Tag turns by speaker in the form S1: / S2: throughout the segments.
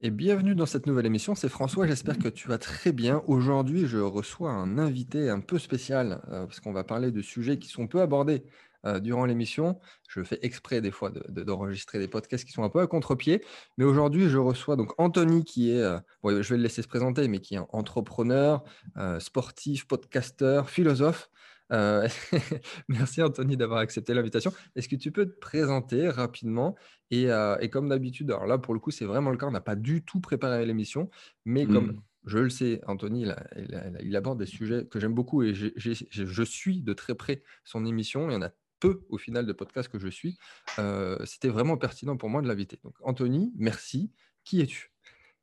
S1: Et bienvenue dans cette nouvelle émission. C'est François, j'espère que tu vas très bien. Aujourd'hui, je reçois un invité un peu spécial euh, parce qu'on va parler de sujets qui sont peu abordés euh, durant l'émission. Je fais exprès des fois d'enregistrer des podcasts qui sont un peu à contre-pied. Mais aujourd'hui, je reçois donc Anthony qui est, euh, je vais le laisser se présenter, mais qui est entrepreneur, sportif, podcasteur, philosophe. Euh, merci Anthony d'avoir accepté l'invitation. Est-ce que tu peux te présenter rapidement? Euh, et, comme d'habitude, alors là pour le coup c'est vraiment le cas, on n'a pas du tout préparé l'émission, mais comme mmh. je le sais, Anthony, il, aborde des sujets que j'aime beaucoup et je suis de très près son émission. Il y en a peu au final de podcasts que je suis. Euh, c'était vraiment pertinent pour moi de l'inviter. Donc Anthony, merci. Qui es-tu?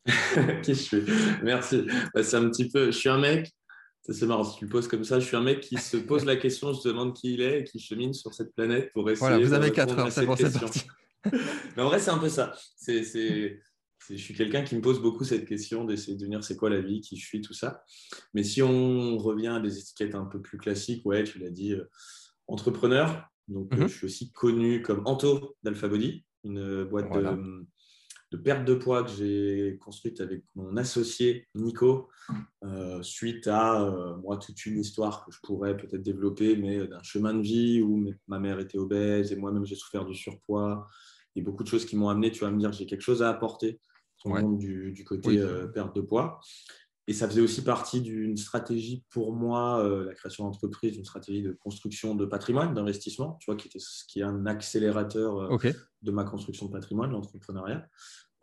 S2: Qui je suis? Merci. Bah, c'est un petit peu. Je suis un mec c'est marrant, si tu le poses comme ça, je suis un mec qui se pose la question, je demande qui il est et qui chemine sur cette planète pour essayer
S1: voilà, vous avez 4 heures, c'est pour cette partie.
S2: Mais en vrai, c'est un peu ça. C'est, je suis quelqu'un qui me pose beaucoup cette question d'essayer de devenir c'est quoi la vie, qui je suis, tout ça. Mais si on revient à des étiquettes un peu plus classiques, ouais, tu l'as dit, euh, entrepreneur. Donc, euh, mhm. je suis aussi connu comme Anto d'Alphabody, une boîte de de perte de poids que j'ai construite avec mon associé Nico, euh, suite à euh, moi toute une histoire que je pourrais peut-être développer, mais d'un chemin de vie où ma mère était obèse et moi-même j'ai souffert du surpoids et beaucoup de choses qui m'ont amené, tu vas me dire, j'ai quelque chose à apporter du, côté euh, perte de poids. Et ça faisait aussi partie d'une stratégie pour moi, la création d'entreprise, une stratégie de construction de patrimoine, d'investissement, tu vois, qui, était, qui est un accélérateur de ma construction de patrimoine, l'entrepreneuriat.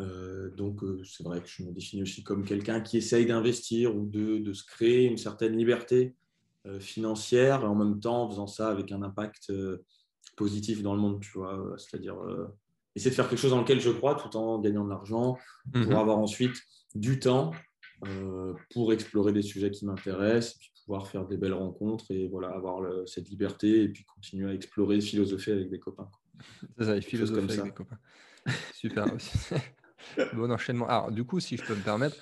S2: Euh, donc, euh, c'est vrai que je me définis aussi comme quelqu'un qui essaye d'investir ou de, se créer une certaine liberté euh, financière en même temps en faisant ça avec un impact positif dans le monde, tu vois. C'est-à-dire essayer de faire quelque chose dans lequel je crois tout en gagnant de l'argent pour mhm. avoir ensuite du temps pour explorer des sujets qui m'intéressent et puis pouvoir faire des belles rencontres et voilà, avoir cette liberté et puis continuer à explorer, philosopher avec des copains.
S1: C'est ça, et philosopher avec des copains. Super. bon enchaînement. Alors, du coup, si je peux me permettre,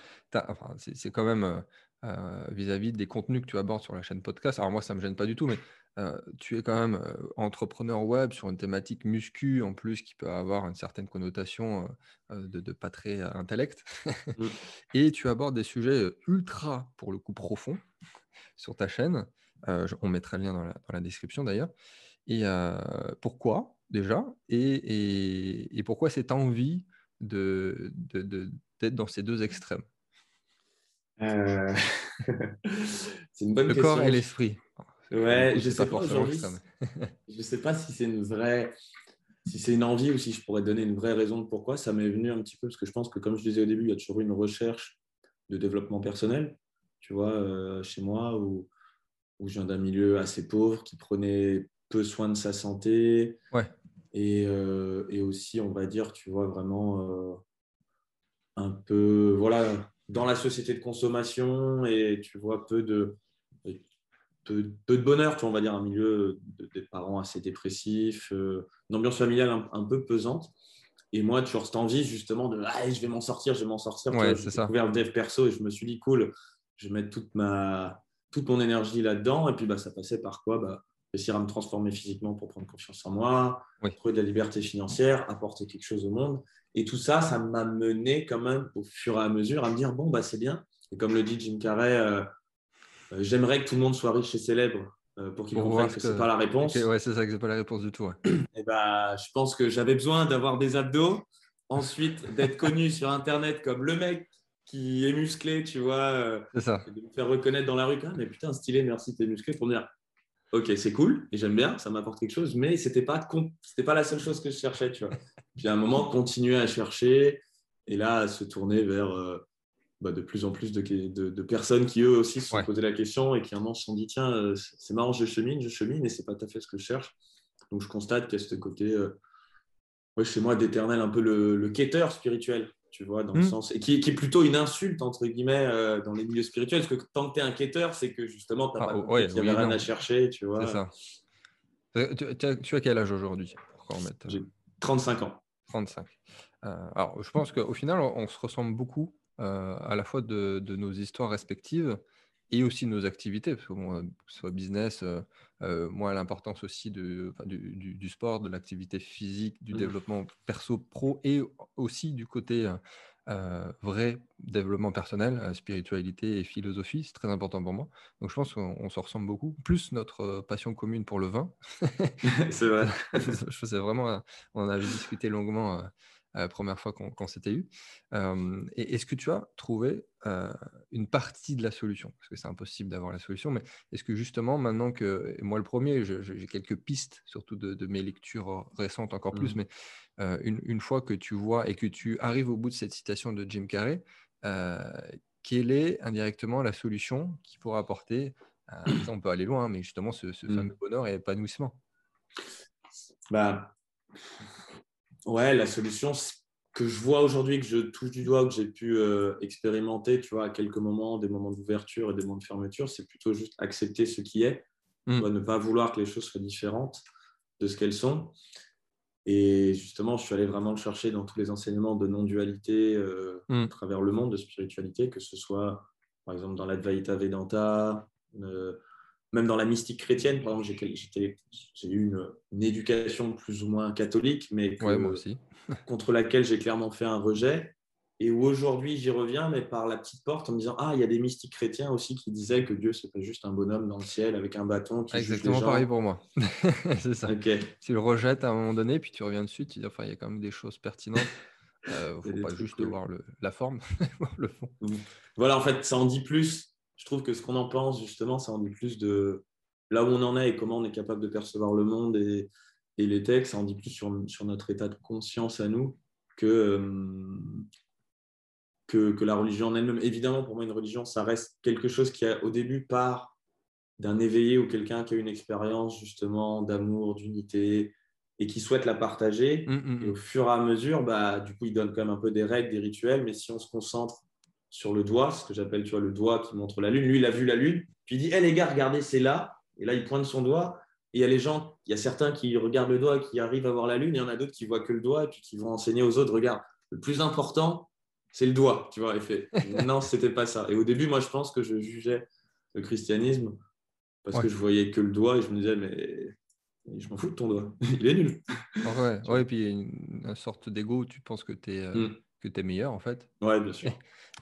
S1: enfin, c'est quand même euh, euh, vis-à-vis des contenus que tu abordes sur la chaîne podcast. Alors, moi, ça ne me gêne pas du tout, mais euh, tu es quand même entrepreneur web sur une thématique muscu, en plus, qui peut avoir une certaine connotation de, pas très intellect. Mmh. Et tu abordes des sujets ultra, pour le coup, profonds sur ta chaîne. on mettra le lien dans la, description d'ailleurs. Et pourquoi déjà? Et, et, pourquoi cette envie de, d'être dans ces deux extrêmes?
S2: Euh, C'est une bonne
S1: Le corps et l'esprit.
S2: Ouais, je sais pas je sais pas si c'est une vraie, si c'est une envie ou si je pourrais donner une vraie raison de pourquoi. Ça m'est venu un petit peu parce que je pense que, comme je disais au début, il y a toujours une recherche de développement personnel. Tu vois, euh, chez moi, où, où je viens d'un milieu assez pauvre qui prenait peu soin de sa santé.
S1: Ouais.
S2: Euh, et, aussi, on va dire, tu vois, vraiment un peu, voilà, dans la société de consommation et tu vois, peu de, peu, de bonheur, tu vois, on va dire, un milieu de, des parents assez dépressifs, euh, une ambiance familiale un, peu pesante. Et moi, toujours cette envie justement de ah, je vais m'en sortir, je vais m'en sortir.
S1: Ouais, j'ai découvert
S2: le dev perso et je me suis dit cool, je vais mettre toute, ma, toute mon énergie là-dedans. Et puis bah, ça passait par quoi? Bah, réussir à me transformer physiquement pour prendre confiance en moi, trouver de la liberté financière, apporter quelque chose au monde. Et tout ça, ça m'a mené quand même au fur et à mesure à me dire, bon, bah, c'est bien. Et comme le dit Jim Carrey, euh, euh, j'aimerais que tout le monde soit riche et célèbre euh, pour qu'il comprenne que, que ce n'est pas la réponse.
S1: ouais, c'est ça, que ce pas la réponse du tout.
S2: et bah, je pense que j'avais besoin d'avoir des abdos, ensuite d'être connu sur Internet comme le mec qui est musclé, tu vois.
S1: c'est ça.
S2: De me faire reconnaître dans la rue, mais putain, stylé, merci, t'es musclé, pour me dire, ok, c'est cool, et j'aime bien, ça m'apporte quelque chose, mais c'était pas c'était pas la seule chose que je cherchais, tu vois. Puis à un moment, continuer à chercher, et là, à se tourner vers euh, bah, de plus en plus de, de, personnes qui eux aussi se sont la question et qui à un moment se sont dit tiens, euh, c'est marrant, je chemine, je chemine, et c'est pas tout à fait ce que je cherche. Donc je constate qu'il y a ce côté, euh, chez moi, d'éternel, un peu le, le quêteur spirituel tu vois, dans le hmm. sens, et qui, est plutôt une insulte, entre guillemets, euh, dans les milieux spirituels, parce que tant que tu es un quêteur, c'est que justement, tu n'as ah, pas rien à chercher, tu vois.
S1: C'est ça. Euh, tu, as quel âge aujourd'hui
S2: J'ai 35 ans.
S1: 35. Euh, alors, je pense qu'au final, on, se ressemble beaucoup, à la fois de, de, nos histoires respectives et aussi nos activités, parce que, bon, ce soit business, moi, l'importance aussi de, du, du, sport, de l'activité physique, du mmh. développement perso, pro, et aussi du côté vrai développement personnel, spiritualité et philosophie. C'est très important pour moi. Donc je pense qu'on se ressemble beaucoup. Plus notre passion commune pour le vin.
S2: c'est vrai.
S1: je faisais vraiment, on avait discuté longuement la première fois qu'on s'était eu. et est-ce que tu as trouvé une partie de la solution? Parce que c'est impossible d'avoir la solution, mais est-ce que justement, maintenant que, moi le premier, j'ai quelques pistes, surtout de, mes lectures récentes encore plus, mmh. mais une, fois que tu vois et que tu arrives au bout de cette citation de Jim Carrey, quelle est indirectement la solution qui pourra apporter, on peut aller loin, mais justement ce, mmh. fameux bonheur et épanouissement
S2: bah, Ouais, la solution que je vois aujourd'hui, que je touche du doigt, que j'ai pu euh, expérimenter, tu vois, à quelques moments, des moments d'ouverture et des moments de fermeture, c'est plutôt juste accepter ce qui est, mmh. ne pas vouloir que les choses soient différentes de ce qu'elles sont. Et justement, je suis allé vraiment le chercher dans tous les enseignements de non-dualité euh, mmh. à travers le monde de spiritualité, que ce soit par exemple dans l'Advaita Vedanta, euh, même dans la mystique chrétienne, par exemple, j'ai eu une, éducation plus ou moins catholique, mais
S1: aussi.
S2: contre laquelle j'ai clairement fait un rejet. Et où aujourd'hui j'y reviens, mais par la petite porte, en me disant Ah, il y a des mystiques chrétiens aussi qui disaient que Dieu, c'est pas juste un bonhomme dans le ciel avec un bâton. Qui
S1: Exactement pareil pour moi. c'est ça. Tu le rejettes à un moment donné, puis tu reviens dessus, tu dis Enfin, il y a quand même des choses pertinentes. Il euh, ne faut pas juste voir le, la forme, le fond.
S2: Voilà, en fait, ça en dit plus je trouve que ce qu'on en pense, justement, ça en dit plus de là où on en est et comment on est capable de percevoir le monde et, les textes, ça en dit plus sur, notre état de conscience à nous euh, que, que, la religion en elle-même. Évidemment, pour moi, une religion, ça reste quelque chose qui, a, au début, part d'un éveillé ou quelqu'un qui a une expérience, justement, d'amour, d'unité et qui souhaite la partager. Mmh, mmh, et mmh. au fur et à mesure, bah, du coup, il donne quand même un peu des règles, des rituels, mais si on se concentre sur le doigt, ce que j'appelle tu vois, le doigt qui montre la lune. Lui, il a vu la lune, puis il dit Hé les gars, regardez, c'est là. Et là, il pointe son doigt. Et il y a les gens, il y a certains qui regardent le doigt et qui arrivent à voir la lune, et il y en a d'autres qui voient que le doigt et puis qui vont enseigner aux autres Regarde, le plus important, c'est le doigt. Tu vois, effet. non, c'était pas ça. Et au début, moi, je pense que je jugeais le christianisme parce que je voyais que le doigt et je me disais Mais je m'en fous de ton doigt, il est nul.
S1: Ouais, ouais et puis il y a une, sorte d'ego, tu penses que tu es. Euh, hmm que tu es meilleur en fait.
S2: Ouais, bien sûr.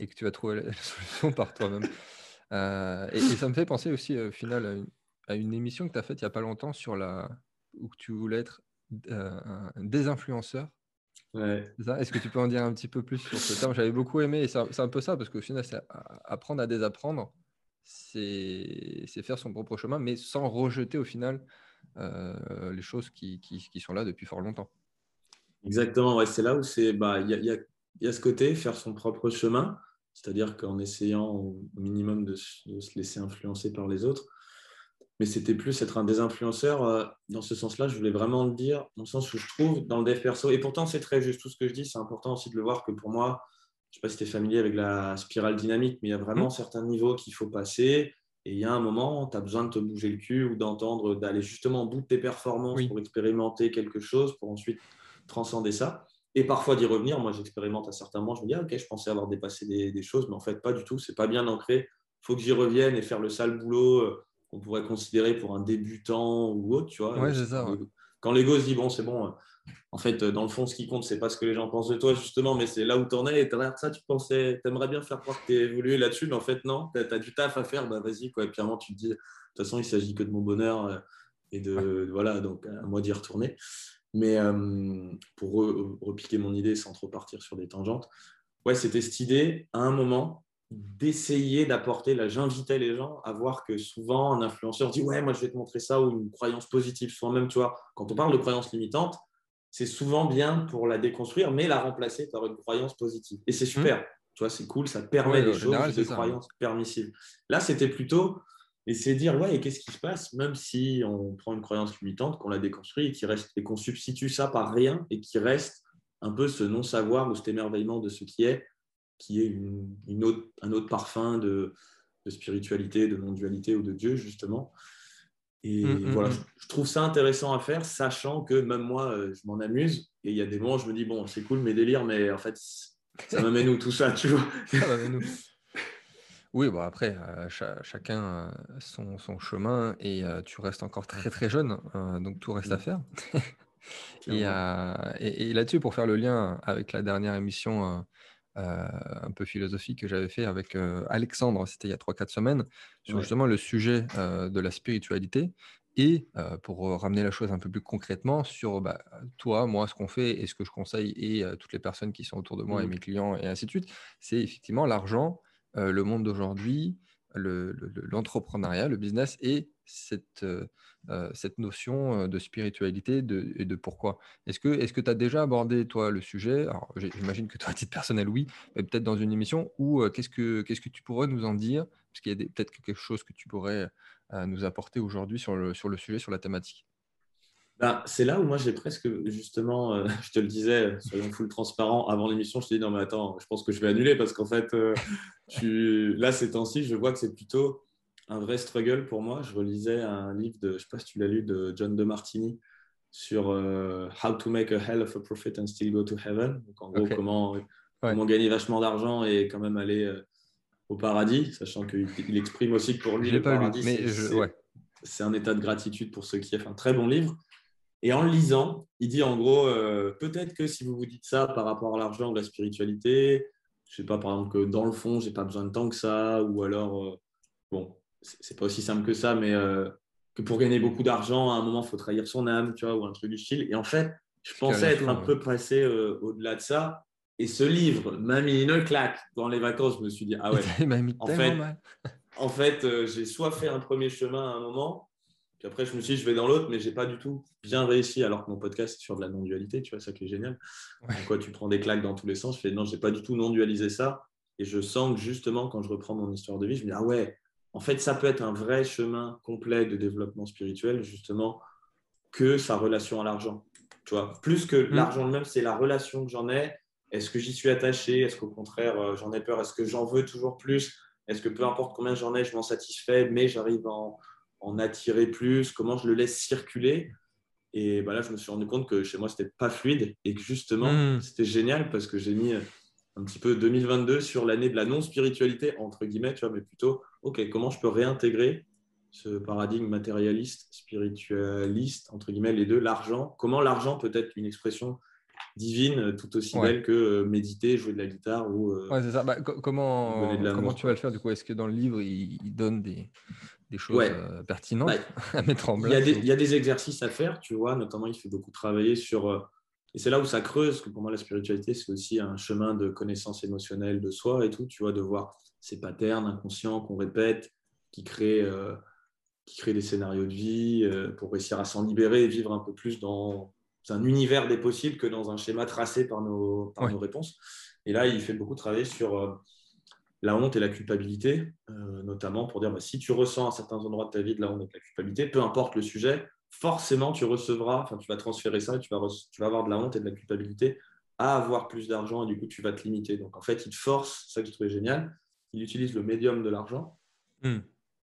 S1: Et, que tu vas trouver la solution par toi-même. Euh, et, ça me fait penser aussi au final à une, émission que tu as faite il n'y a pas longtemps sur la où tu voulais être euh, un désinfluenceur.
S2: Ouais.
S1: Est-ce que tu peux en dire un petit peu plus sur ce terme? J'avais beaucoup aimé et c'est un peu ça parce qu'au final, c'est apprendre à désapprendre, c'est faire son propre chemin, mais sans rejeter au final euh, les choses qui, qui, qui, sont là depuis fort longtemps.
S2: Exactement, ouais, c'est là où c'est bah, il y a il y a ce côté, faire son propre chemin, c'est-à-dire qu'en essayant au minimum de, se laisser influencer par les autres. Mais c'était plus être un désinfluenceur. Euh, dans ce sens-là, je voulais vraiment le dire, dans le sens où je trouve dans le dev perso, et pourtant c'est très juste tout ce que je dis, c'est important aussi de le voir que pour moi, je ne sais pas si tu es familier avec la spirale dynamique, mais il y a vraiment mmh. certains niveaux qu'il faut passer. Et il y a un moment, tu as besoin de te bouger le cul ou d'entendre, d'aller justement au bout de tes performances pour expérimenter quelque chose, pour ensuite transcender ça et parfois d'y revenir. Moi, j'expérimente à certains moments, je me dis, ah, ok, je pensais avoir dépassé des, choses, mais en fait, pas du tout, c'est pas bien ancré. Il faut que j'y revienne et faire le sale boulot euh, qu'on pourrait considérer pour un débutant ou autre, tu vois.
S1: Ouais, c'est ça.
S2: Quand l'ego se dit, bon, c'est bon, euh, en fait, dans le fond, ce qui compte, c'est pas ce que les gens pensent de toi, justement, mais c'est là où tu en es. Et derrière ça, tu pensais, tu aimerais bien faire croire que tu évolué là-dessus, mais en fait, non, tu as, du taf à faire, bah vas-y, quoi. Et puis, tu te dis, de toute façon, il s'agit que de mon bonheur euh, et de, voilà, donc à moi d'y retourner. Mais euh, pour repiquer mon idée sans trop partir sur des tangentes, ouais, c'était cette idée, à un moment, d'essayer d'apporter, là j'invitais les gens à voir que souvent un influenceur dit ouais moi je vais te montrer ça ou une croyance positive, souvent même tu vois, quand on parle de croyance limitante, c'est souvent bien pour la déconstruire mais la remplacer par une croyance positive. Et c'est mmh. super, tu vois, c'est cool, ça permet des choses, des croyances permissives. Là c'était plutôt et c'est dire, ouais, qu'est-ce qui se passe, même si on prend une croyance limitante, qu'on la déconstruit et, reste, et qu'on substitue ça par rien et qui reste un peu ce non-savoir ou cet émerveillement de ce qui est, qui est une, autre, un autre parfum de, spiritualité, de non-dualité ou de Dieu, justement. Et mm, mm, voilà, mm. je, trouve ça intéressant à faire, sachant que même moi, euh, je m'en amuse. Et il y a des moments où je me dis, bon, c'est cool mes délires, mais en fait, ça m'amène où tout ça, tu vois?
S1: Ça m'amène où? Oui, bon après, chacun son, son chemin et tu restes encore très très jeune, donc tout reste à mmh. faire. Et, et, là-dessus, pour faire le lien avec la dernière émission un peu philosophique que j'avais fait avec Alexandre, c'était il y a 3-4 semaines, sur justement le sujet de la spiritualité. Et pour ramener la chose un peu plus concrètement sur bah, toi, moi, ce qu'on fait et ce que je conseille et toutes les personnes qui sont autour de moi et mmh. mes clients et ainsi de suite, c'est effectivement l'argent, le monde d'aujourd'hui, l'entrepreneuriat, le, business et cette, cette notion de spiritualité et de pourquoi. Est-ce que tu as déjà abordé, toi, le sujet? J'imagine que toi, à titre personnel, oui, mais peut-être dans une émission, ou qu'est-ce que tu pourrais nous en dire? Parce qu'il y a peut-être quelque chose que tu pourrais nous apporter aujourd'hui sur le sujet, sur la thématique
S2: ben, c'est là où moi j'ai presque justement, euh, je te le disais, soyons full transparent, avant l'émission, je te dis non mais attends, je pense que je vais annuler parce qu'en fait, euh, tu... là ces temps-ci, je vois que c'est plutôt un vrai struggle pour moi. Je relisais un livre de, je sais pas si tu l'as lu, de John de Martini sur euh, How to make a hell of a profit and still go to heaven. Donc en gros, comment, comment gagner vachement d'argent et quand même aller au paradis, sachant qu'il exprime aussi que pour lui, le paradis, c'est un état de gratitude pour ceux qui un très bon livre. Et en le lisant, il dit en gros, euh, peut-être que si vous vous dites ça par rapport à l'argent ou la spiritualité, je sais pas, par exemple, que dans le fond, j'ai pas besoin de tant que ça, ou alors, euh, bon, c'est pas aussi simple que ça, mais euh, que pour gagner beaucoup d'argent, à un moment, il faut trahir son âme, tu vois, ou un truc du style. Et en fait, je pensais être un peu passé au-delà de ça. Et ce livre m'a mis une claque dans les vacances. Je me suis dit, ah ouais, en fait, en fait j'ai soit fait un premier chemin à un moment, puis après, je me suis dit, je vais dans l'autre, mais j'ai pas du tout bien réussi, alors que mon podcast est sur de la non-dualité, tu vois, ça qui est génial. Pourquoi tu prends des claques dans tous les sens Je fais, non, j'ai pas du tout non-dualisé ça. Et je sens que justement, quand je reprends mon histoire de vie, je me dis, ah ouais, en fait, ça peut être un vrai chemin complet de développement spirituel, justement, que sa relation à l'argent. Tu vois, plus que mmh. l'argent lui-même, c'est la relation que j'en ai est-ce que j'y suis attaché? Est-ce qu'au contraire, euh, j'en ai peur? Est-ce que j'en veux toujours plus? Est-ce que peu importe combien j'en ai, je m'en satisfais, mais j'arrive à en, attirer plus Comment je le laisse circuler Et bah là, je me suis rendu compte que chez moi, c'était pas fluide et que justement, hmm. c'était génial parce que j'ai mis un petit peu 2022 sur l'année de la non-spiritualité, entre guillemets, tu vois, mais plutôt, OK, comment je peux réintégrer ce paradigme matérialiste, spiritualiste, entre guillemets, les deux, l'argent Comment l'argent peut être une expression divine euh, tout aussi belle que euh, méditer, jouer de la guitare ou.
S1: Euh, ouais, c'est ça. Bah, comment comment tu vas le faire du coup? Est-ce que dans le livre il, donne des, des choses pertinentes bah, à mettre en place
S2: il y, a des, il y, a des, exercices à faire, tu vois. Notamment, il fait beaucoup travailler sur. et c'est là où ça creuse, que pour moi, la spiritualité, c'est aussi un chemin de connaissance émotionnelle de soi et tout, tu vois, de voir ces patterns inconscients qu'on répète, qui créent, qui créent des scénarios de vie pour réussir à s'en libérer et vivre un peu plus dans, un univers des possibles que dans un schéma tracé par nos, nos réponses. Et là, il fait beaucoup travailler sur euh, la honte et la culpabilité, euh, notamment pour dire bah, si tu ressens à certains endroits de ta vie de la honte et de la culpabilité, peu importe le sujet, forcément tu recevras, enfin tu vas transférer ça et tu vas, tu vas avoir de la honte et de la culpabilité à avoir plus d'argent et du coup tu vas te limiter. Donc en fait, il te force, ça que je trouvais génial, il utilise le médium de l'argent hmm.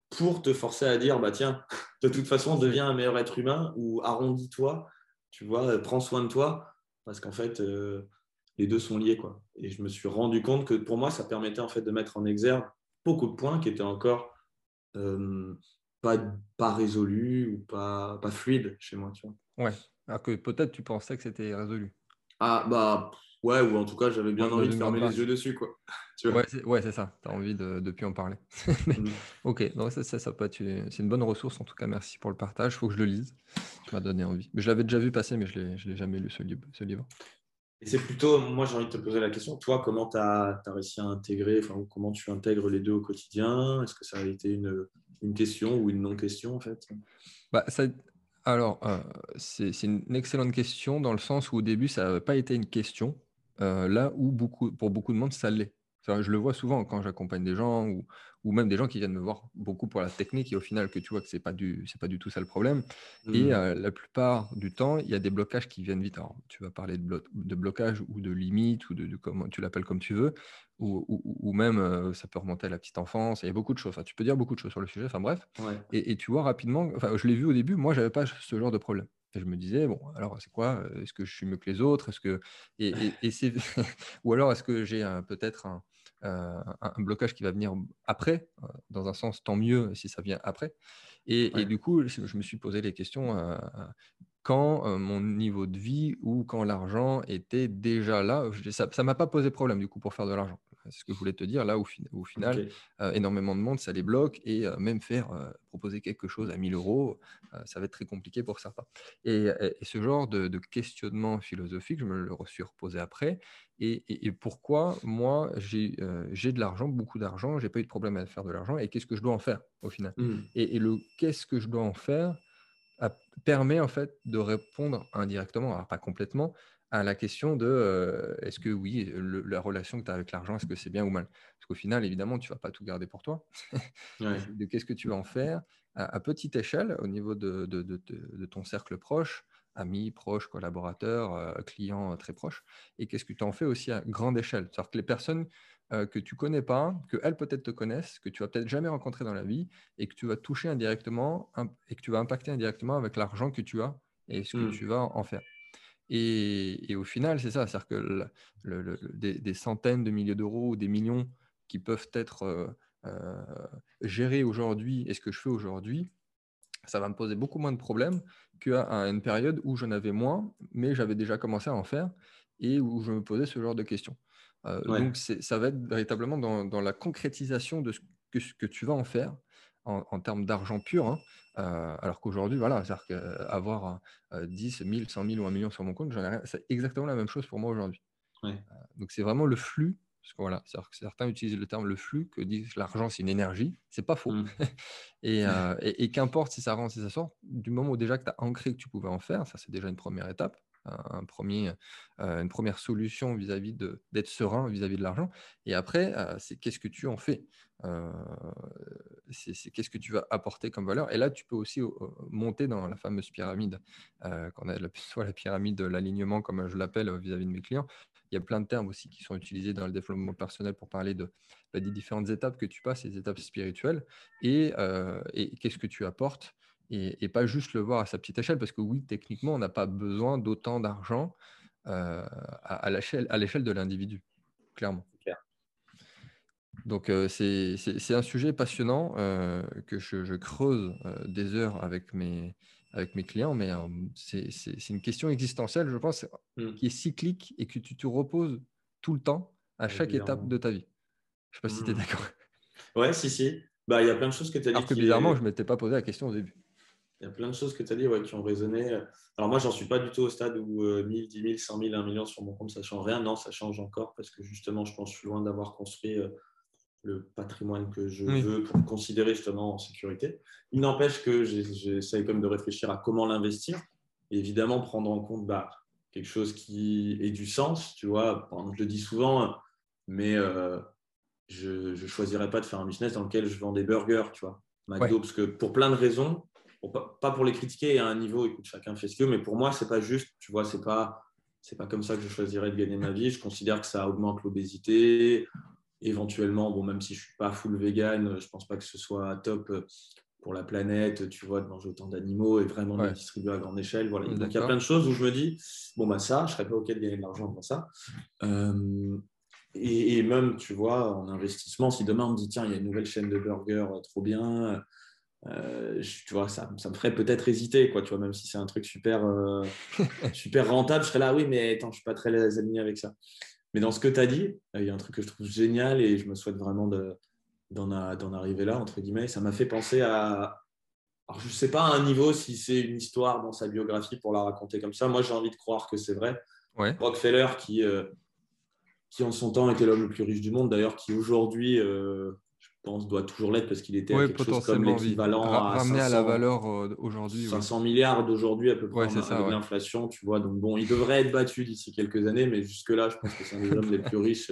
S2: pour te forcer à dire bah tiens, de toute façon, deviens un meilleur être humain ou arrondis-toi tu vois, euh, prends soin de toi, parce qu'en fait, euh, les deux sont liés. Quoi. Et je me suis rendu compte que pour moi, ça permettait en fait de mettre en exergue beaucoup de points qui étaient encore euh, pas, pas résolus ou pas, pas fluides chez moi. Tu vois.
S1: Ouais, alors que peut-être tu pensais que c'était résolu.
S2: Ah, bah, Ouais, ou en tout cas, j'avais bien envie de fermer les yeux dessus. Quoi.
S1: ouais, c'est ça. Tu as envie de ne plus en parler. Mm. Ok, donc ça, ça, peut être c'est une bonne ressource. En tout cas, merci pour le partage. Il faut que je le lise. Tu m'as donné envie. Mais je l'avais déjà vu passer, mais je ne l'ai jamais lu, ce livre. Ce livre.
S2: Et c'est plutôt, moi, j'ai envie de te poser la question. Toi, comment tu as, as, réussi à intégrer, enfin, comment tu intègres les deux au quotidien? Est-ce que ça a été une, une question ou une non-question, en fait?
S1: Bah, ça, alors, euh, c'est une excellente question dans le sens où au début, ça n'avait pas été une question. Euh, là où beaucoup, pour beaucoup de monde, ça l'est. Je le vois souvent quand j'accompagne des gens ou, ou, même des gens qui viennent me voir beaucoup pour la technique et au final que tu vois que ce n'est pas, du, pas du tout ça le problème. Et mmh. euh, la plupart du temps, il y a des blocages qui viennent vite. Alors, tu vas parler de, de blocage ou de limite ou de, comment tu l'appelles comme tu veux ou, ou, même euh, ça peut remonter à la petite enfance. Il y a beaucoup de choses. tu peux dire beaucoup de choses sur le sujet. Enfin bref. Et, et, tu vois rapidement, enfin, je l'ai vu au début, moi, je n'avais pas ce genre de problème. Et je me disais, bon, alors c'est quoi? Est-ce que je suis mieux que les autres? Est-ce que et, ou alors est-ce que j'ai peut-être un, un, blocage qui va venir après Dans un sens, tant mieux si ça vient après. Et, et du coup, je me suis posé les questions quand mon niveau de vie ou quand l'argent était déjà là. Ça ne m'a pas posé problème du coup pour faire de l'argent. C'est ce que je voulais te dire là, au, au final, énormément de monde, ça les bloque et même faire proposer quelque chose à 1000 euros, ça va être très compliqué pour certains. Et, ce genre de, questionnement philosophique, je me le suis reposé après. Et, pourquoi moi, j'ai de l'argent, beaucoup d'argent, j'ai pas eu de problème à faire de l'argent et qu'est-ce que je dois en faire au final? Mmh. et, le qu'est-ce que je dois en faire permet en fait de répondre indirectement, alors pas complètement, à la question de est-ce que oui, la relation que tu as avec l'argent, est-ce que c'est bien ou mal? Parce qu'au final, évidemment, tu ne vas pas tout garder pour toi. de qu'est-ce que tu vas en faire? À, petite échelle, au niveau de, de, ton cercle proche, amis, proches, collaborateurs, clients très proches, et qu'est-ce que tu en fais aussi à grande échelle? C'est-à-dire que les personnes que tu connais pas, qu'elles peut-être te connaissent, que tu vas peut-être jamais rencontrer dans la vie, et que tu vas toucher indirectement, et que tu vas impacter indirectement avec l'argent que tu as et ce que mmh. tu vas en faire. Et, au final, c'est ça, c'est-à-dire que des, centaines de milliers d'euros ou des millions qui peuvent être euh, euh, gérés aujourd'hui et ce que je fais aujourd'hui, ça va me poser beaucoup moins de problèmes qu'à une période où j'en avais moins, mais j'avais déjà commencé à en faire et où je me posais ce genre de questions. Euh, donc, ça va être véritablement dans, la concrétisation de ce que, ce que tu vas en faire en, termes d'argent pur. Hein, euh, alors qu'aujourd'hui, voilà, c'est-à-dire qu'avoir 10, 1000, 100 000 ou 1 million sur mon compte, c'est exactement la même chose pour moi aujourd'hui. Euh, donc c'est vraiment le flux, parce que voilà, certains utilisent le terme le flux, que disent l'argent c'est une énergie, c'est pas faux. Mmh. Euh, et, qu'importe si ça rentre, si ça sort, du moment où déjà que tu as ancré que tu pouvais en faire, ça c'est déjà une première étape, un premier, une première solution vis-à-vis d'être serein vis-à-vis de l'argent. Et après, c'est qu'est-ce que tu en fais c'est qu'est-ce que tu vas apporter comme valeur. Et là, tu peux aussi monter dans la fameuse pyramide, qu'on a soit la pyramide de l'alignement, comme je l'appelle vis-à-vis de mes clients. Il y a plein de termes aussi qui sont utilisés dans le développement personnel pour parler de, bah, des différentes étapes que tu passes, les étapes spirituelles, et, qu'est-ce que tu apportes, et, pas juste le voir à sa petite échelle, parce que oui, techniquement, on n'a pas besoin d'autant d'argent à, à l'échelle de l'individu, clairement. Donc, c'est un sujet passionnant que je, creuse des heures avec mes, avec mes clients, mais c'est une question existentielle, je pense, mmh. qui est cyclique et que tu te reposes tout le temps à chaque étape de ta vie. Je ne sais pas si tu es mmh. d'accord.
S2: Ouais, si, si. Bah, il y a plein de choses que tu as dit.
S1: Alors que bizarrement, je ne m'étais pas posé la question au début.
S2: Il y a plein de choses que tu as dit ouais, qui ont résonné. Alors moi, j'en suis pas du tout au stade où 1000, 10 000, 100 000, 1 million sur mon compte, ça change rien. Non, ça change encore parce que justement, je pense que je suis loin d'avoir construit le patrimoine que je veux pour considérer justement en sécurité. Il n'empêche que j'essaie comme de réfléchir à comment l'investir. Évidemment, prendre en compte bah, quelque chose qui ait du sens, tu vois. Je le dis souvent, mais euh, je ne choisirais pas de faire un business dans lequel je vends des burgers, tu vois. McDo, parce que pour plein de raisons, pas pour les critiquer à un niveau, écoute, chacun fait ce qu'il veut, mais pour moi, c'est pas juste, tu vois, c'est pas, c'est pas comme ça que je choisirais de gagner ma vie. Je considère que ça augmente l'obésité, éventuellement, bon, même si je ne suis pas full vegan, je ne pense pas que ce soit top pour la planète, tu vois, de manger autant d'animaux et vraiment de distribuer à grande échelle. Voilà. Donc, il y a plein de choses où je me dis, bon, bah ça, je ne serais pas OK de gagner de l'argent pour ça. Euh, et, même, tu vois, en investissement, si demain on me dit, tiens, il y a une nouvelle chaîne de burgers euh, trop bien, tu vois, ça, ça me ferait peut-être hésiter, quoi, tu vois, même si c'est un truc super, super rentable, je serais là, oui, mais attends, je ne suis pas très aligné avec ça. Mais dans ce que tu as dit, euh, il y a un truc que je trouve génial et je me souhaite vraiment d'en arriver là, entre guillemets. Ça m'a fait penser à. Alors, je ne sais pas à un niveau si c'est une histoire dans sa biographie pour la raconter comme ça. Moi, j'ai envie de croire que c'est vrai. Rockefeller, qui, euh, qui en son temps était l'homme le plus riche du monde, d'ailleurs, qui aujourd'hui euh, pense, doit toujours l'être parce qu'il était à quelque chose comme l'équivalent à, 500,
S1: à la valeur euh, aujourd'hui.
S2: 500 milliards d'aujourd'hui à peu près ouais, l'inflation, tu vois. Donc bon, il devrait être battu d'ici quelques années, mais jusque-là, je pense que c'est un des hommes les plus riches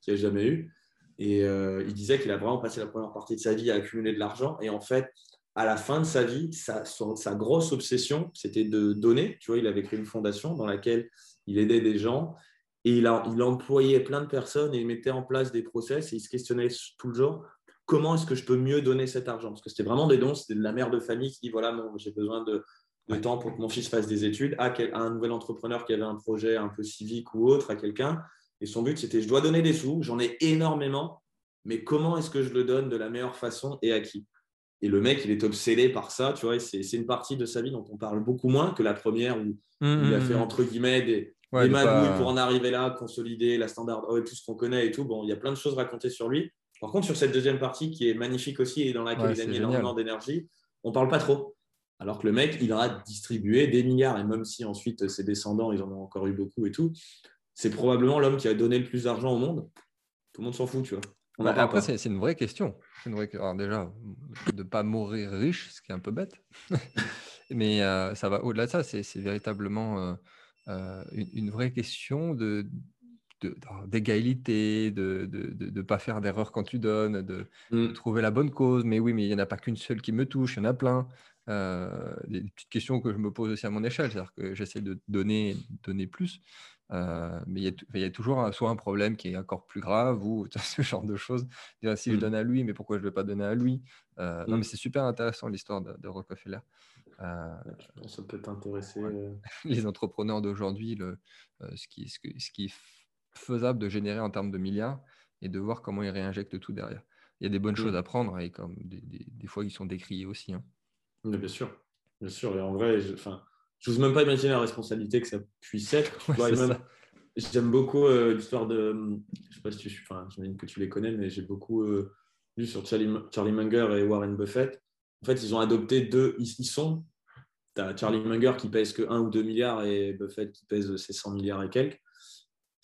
S2: qu'il ait jamais eu. Et euh, il disait qu'il a vraiment passé la première partie de sa vie à accumuler de l'argent. Et en fait, à la fin de sa vie, sa, sa grosse obsession, c'était de donner. Tu vois, il avait créé une fondation dans laquelle il aidait des gens. Et il, a, il employait plein de personnes et il mettait en place des process et il se questionnait tout le jour comment est-ce que je peux mieux donner cet argent? Parce que c'était vraiment des dons, c'était de la mère de famille qui dit voilà, j'ai besoin de, temps pour que mon fils fasse des études, à, un nouvel entrepreneur qui avait un projet un peu civique ou autre, à quelqu'un. Et son but, c'était je dois donner des sous, j'en ai énormément, mais comment est-ce que je le donne de la meilleure façon et à qui? Et le mec, il est obsédé par ça, tu vois. C'est une partie de sa vie dont on parle beaucoup moins que la première où, il a fait, mmh. entre guillemets, des, ouais, magouilles pour en arriver là, consolider la standard, oh, tout ce qu'on connaît et tout. Bon, il y a plein de choses racontées sur lui. Par contre, sur cette deuxième partie qui est magnifique aussi et dans laquelle il a mis énormément d'énergie, on parle pas trop. Alors que le mec, il a distribué des milliards. Et même si ensuite ses descendants, ils en ont encore eu beaucoup et tout, c'est probablement l'homme qui a donné le plus d'argent au monde. Tout le monde s'en fout, tu vois.
S1: après, c'est une vraie question. Une vraie... Alors déjà, de ne pas mourir riche, ce qui est un peu bête. Mais euh, ça va au-delà de ça. C'est véritablement euh, euh, une, vraie question de, d'égalité, de ne de, pas faire d'erreur quand tu donnes, de, mmh. trouver la bonne cause. Mais oui, mais il n'y en a pas qu'une seule qui me touche, il y en a plein. Euh, des petites questions que je me pose aussi à mon échelle, c'est-à-dire que j'essaie de donner, donner plus. Euh, mais il y, a, toujours soit un problème qui est encore plus grave ou ce genre de choses. si je mmh. donne à lui, mais pourquoi je ne vais pas donner à lui? Euh, Non, mmh. mais c'est super intéressant l'histoire de, de Rockefeller.
S2: ça peut t'intéresser.
S1: Les entrepreneurs d'aujourd'hui, ce, qui, ce, ce qui faisable de générer en termes de milliards et de voir comment ils réinjectent tout derrière. Il y a des bonnes choses à prendre et comme des, des, fois ils sont décriés aussi. Hein
S2: bien sûr, bien sûr. Et en vrai, je n'ose même pas imaginer la responsabilité que ça puisse être. J'aime beaucoup euh, l'histoire de. Je sais pas si tu. Enfin, j'imagine que tu les connais, mais j'ai beaucoup euh, lu sur Charlie, Charlie Munger et Warren Buffett. En fait, ils ont adopté deux. Ils, sont. Tu as Charlie Munger qui pèse que 1 ou 2 milliards et Buffett qui pèse ses 100 milliards et quelques.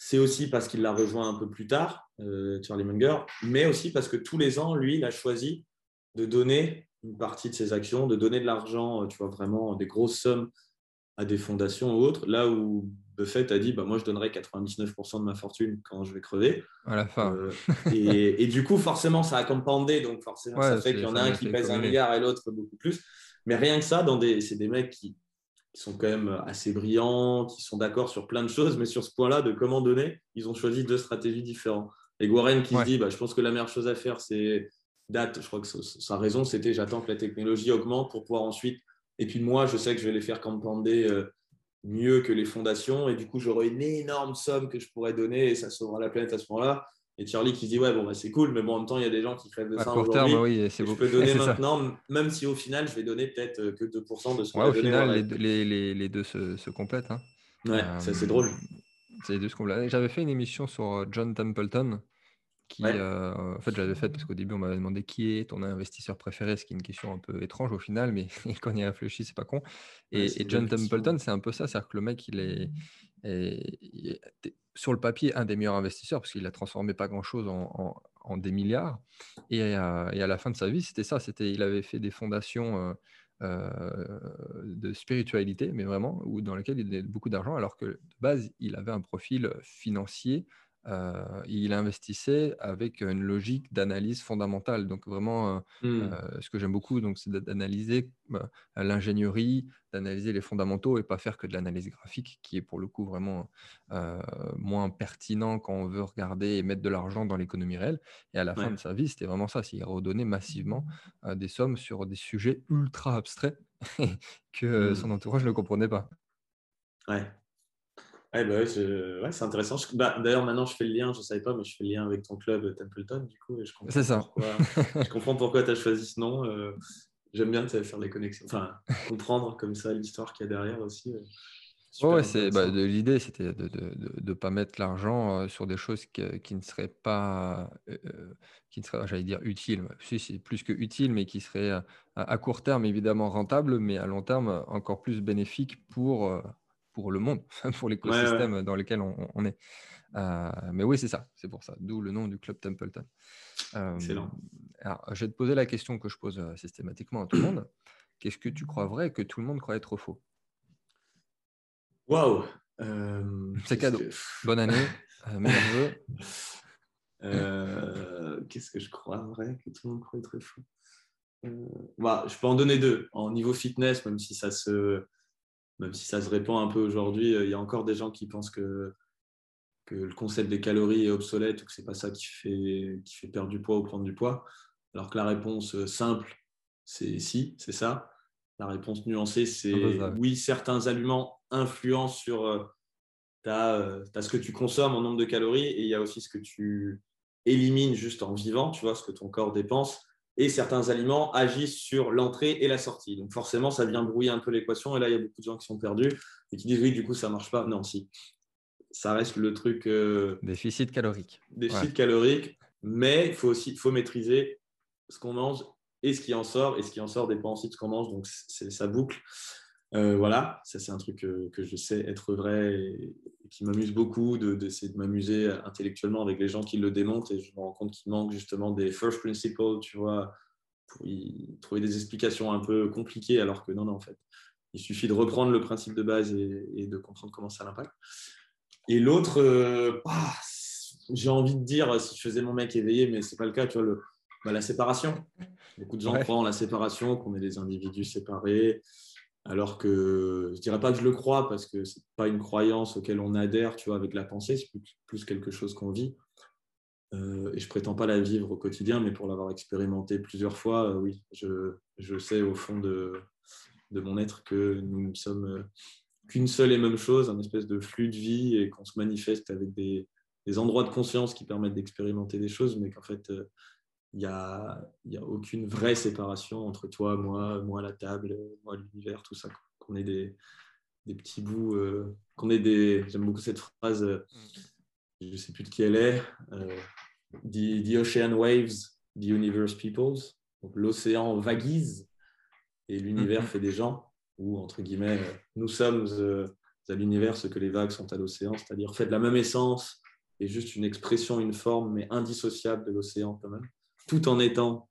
S2: C'est aussi parce qu'il l'a rejoint un peu plus tard, euh, Charlie Munger, mais aussi parce que tous les ans, lui, il a choisi de donner une partie de ses actions, de donner de l'argent, tu vois, vraiment des grosses sommes à des fondations ou autres, là où Buffett a dit bah, Moi, je donnerai 99% de ma fortune quand je vais crever.
S1: À la fin. Euh,
S2: et, du coup, forcément, ça a compandé, donc forcément, ça fait qu'il y en a un qui pèse un milliard et l'autre beaucoup plus. Mais rien que ça, des, c'est des mecs qui, sont quand même assez brillants, qui sont d'accord sur plein de choses, mais sur ce point-là, de comment donner, ils ont choisi deux stratégies différentes. Et Warren qui se dit bah, Je pense que la meilleure chose à faire, c'est date, je crois que sa raison, c'était j'attends que la technologie augmente pour pouvoir ensuite. Et puis moi, je sais que je vais les faire campander euh, mieux que les fondations. Et du coup, j'aurai une énorme somme que je pourrais donner et ça sauvera la planète à ce moment-là. Et Charlie qui dit Ouais, bon, bah, c'est cool, mais bon, en même temps, il y a des gens qui crèvent de ça aujourd'hui.
S1: Oui,
S2: Je peux donner maintenant, même si au final, je vais donner peut-être euh, que 2% de ce que
S1: ouais, Au final, les, les, les, deux se, se complètent. Hein.
S2: Ouais, c'est drôle.
S1: C'est deux J'avais fait une émission sur euh, John Templeton qui, euh, en fait, j'avais fait parce qu'au début, on m'avait demandé qui est ton investisseur préféré, ce qui est une question un peu étrange au final, mais quand on y réfléchit, c'est pas con. Et, John Templeton, c'est un peu ça, c'est-à-dire que le mec, il est, sur le papier un des meilleurs investisseurs parce qu'il a transformé pas grand-chose en, des milliards. Et, et, à la fin de sa vie, c'était ça, c'était, il avait fait des fondations. Euh, de spiritualité, mais vraiment, dans lesquelles il donnait beaucoup d'argent, alors que de base, il avait un profil financier euh, il investissait avec une logique d'analyse fondamentale. Donc vraiment, euh, mmh. euh, ce que j'aime beaucoup, donc, c'est d'analyser l'ingénierie, d'analyser les fondamentaux et pas faire que de l'analyse graphique, qui est pour le coup vraiment moins pertinent quand on veut regarder et mettre de l'argent dans l'économie réelle. Et à la fin de sa vie, c'était vraiment ça. Il redonnait massivement des sommes sur des sujets ultra abstraits que mmh. son entourage ne comprenait pas.
S2: Ouais, bah ouais, c'est intéressant. Bah, d'ailleurs, maintenant, je fais le lien, je ne savais pas, mais je fais le lien avec ton club Templeton, du coup.
S1: C'est ça.
S2: je comprends pourquoi tu as choisi ce nom. Euh, j'aime bien faire les connexions, enfin, comprendre comme ça l'histoire qu'il y a derrière aussi.
S1: Euh, ouais, c'est bah, l'idée, c'était de ne de, pas mettre l'argent euh, sur des choses qui ne seraient pas, qui ne seraient, j'allais dire, utiles. Si, c'est plus que utile, mais qui seraient à court terme évidemment rentables, mais à long terme encore plus bénéfiques pour pour le monde, pour l'écosystème dans lequel on, est. Euh, mais oui, c'est ça, c'est pour ça, d'où le nom du club Templeton.
S2: Euh, Excellent.
S1: Alors, je vais te poser la question que je pose euh, systématiquement à tout le monde. Qu'est-ce que tu crois vrai que tout le monde croit être faux?
S2: Waouh
S1: C'est cadeau. Bonne année, meilleurs
S2: Qu'est-ce que je crois vrai que tout le monde croit être faux? Bah, Je peux en donner deux. En niveau fitness, même si ça se même si ça se répand un peu aujourd'hui, euh, il y a encore des gens qui pensent que, que le concept des calories est obsolète ou que ce n'est pas ça qui fait, qui fait perdre du poids ou prendre du poids. Alors que la réponse euh, simple, c'est si, c'est ça. La réponse nuancée, c'est oui, certains aliments influencent sur euh, ta, ce que tu consommes en nombre de calories et il y a aussi ce que tu élimines juste en vivant, tu vois, ce que ton corps dépense. Et certains aliments agissent sur l'entrée et la sortie. Donc forcément, ça vient brouiller un peu l'équation. Et là, il y a beaucoup de gens qui sont perdus et qui disent oui, du coup, ça marche pas. Non, si. Ça reste le truc. Euh,
S1: déficit calorique.
S2: Déficit calorique, mais il faut aussi faut maîtriser ce qu'on mange et ce qui en sort. Et ce qui en sort dépend aussi de ce qu'on mange. Donc, c'est sa boucle. Euh, voilà, ça c'est un truc que, je sais être vrai et, qui m'amuse beaucoup d'essayer de, m'amuser intellectuellement avec les gens qui le démontent et je me rends compte qu'il manque justement des first principles, tu vois, pour y trouver des explications un peu compliquées alors que non, non, en fait, il suffit de reprendre le principe de base et, de comprendre comment ça l'impacte. Et l'autre, euh, ah, j'ai envie de dire, si je faisais mon mec éveillé, mais c'est pas le cas, tu vois, le, bah, la séparation. Beaucoup de gens croient en la séparation, qu'on est des individus séparés, alors que je dirais pas que je le crois parce que ce n'est pas une croyance auquel on adhère, tu vois, avec la pensée, c'est plus, quelque chose qu'on vit. Euh, et je prétends pas la vivre au quotidien, mais pour l'avoir expérimenté plusieurs fois, euh, oui, je, sais au fond de, mon être que nous ne sommes euh, qu'une seule et même chose, un espèce de flux de vie et qu'on se manifeste avec des, des, endroits de conscience qui permettent d'expérimenter des choses, mais qu'en fait, il n'y a, y a aucune vraie séparation entre toi, moi, moi, la table, moi, l'univers, tout ça. Qu'on ait des, des, petits bouts, euh, qu'on ait des. J'aime beaucoup cette phrase, euh, je ne sais plus de qui elle est. Euh, the, ocean waves, the universe peoples. Donc l'océan vaguise et l'univers mm-hmm. fait des gens, ou entre guillemets, nous sommes à l'univers ce que les vagues sont à l'océan, c'est-à-dire fait de la même essence et juste une expression, une forme, mais indissociable de l'océan quand même tout en étant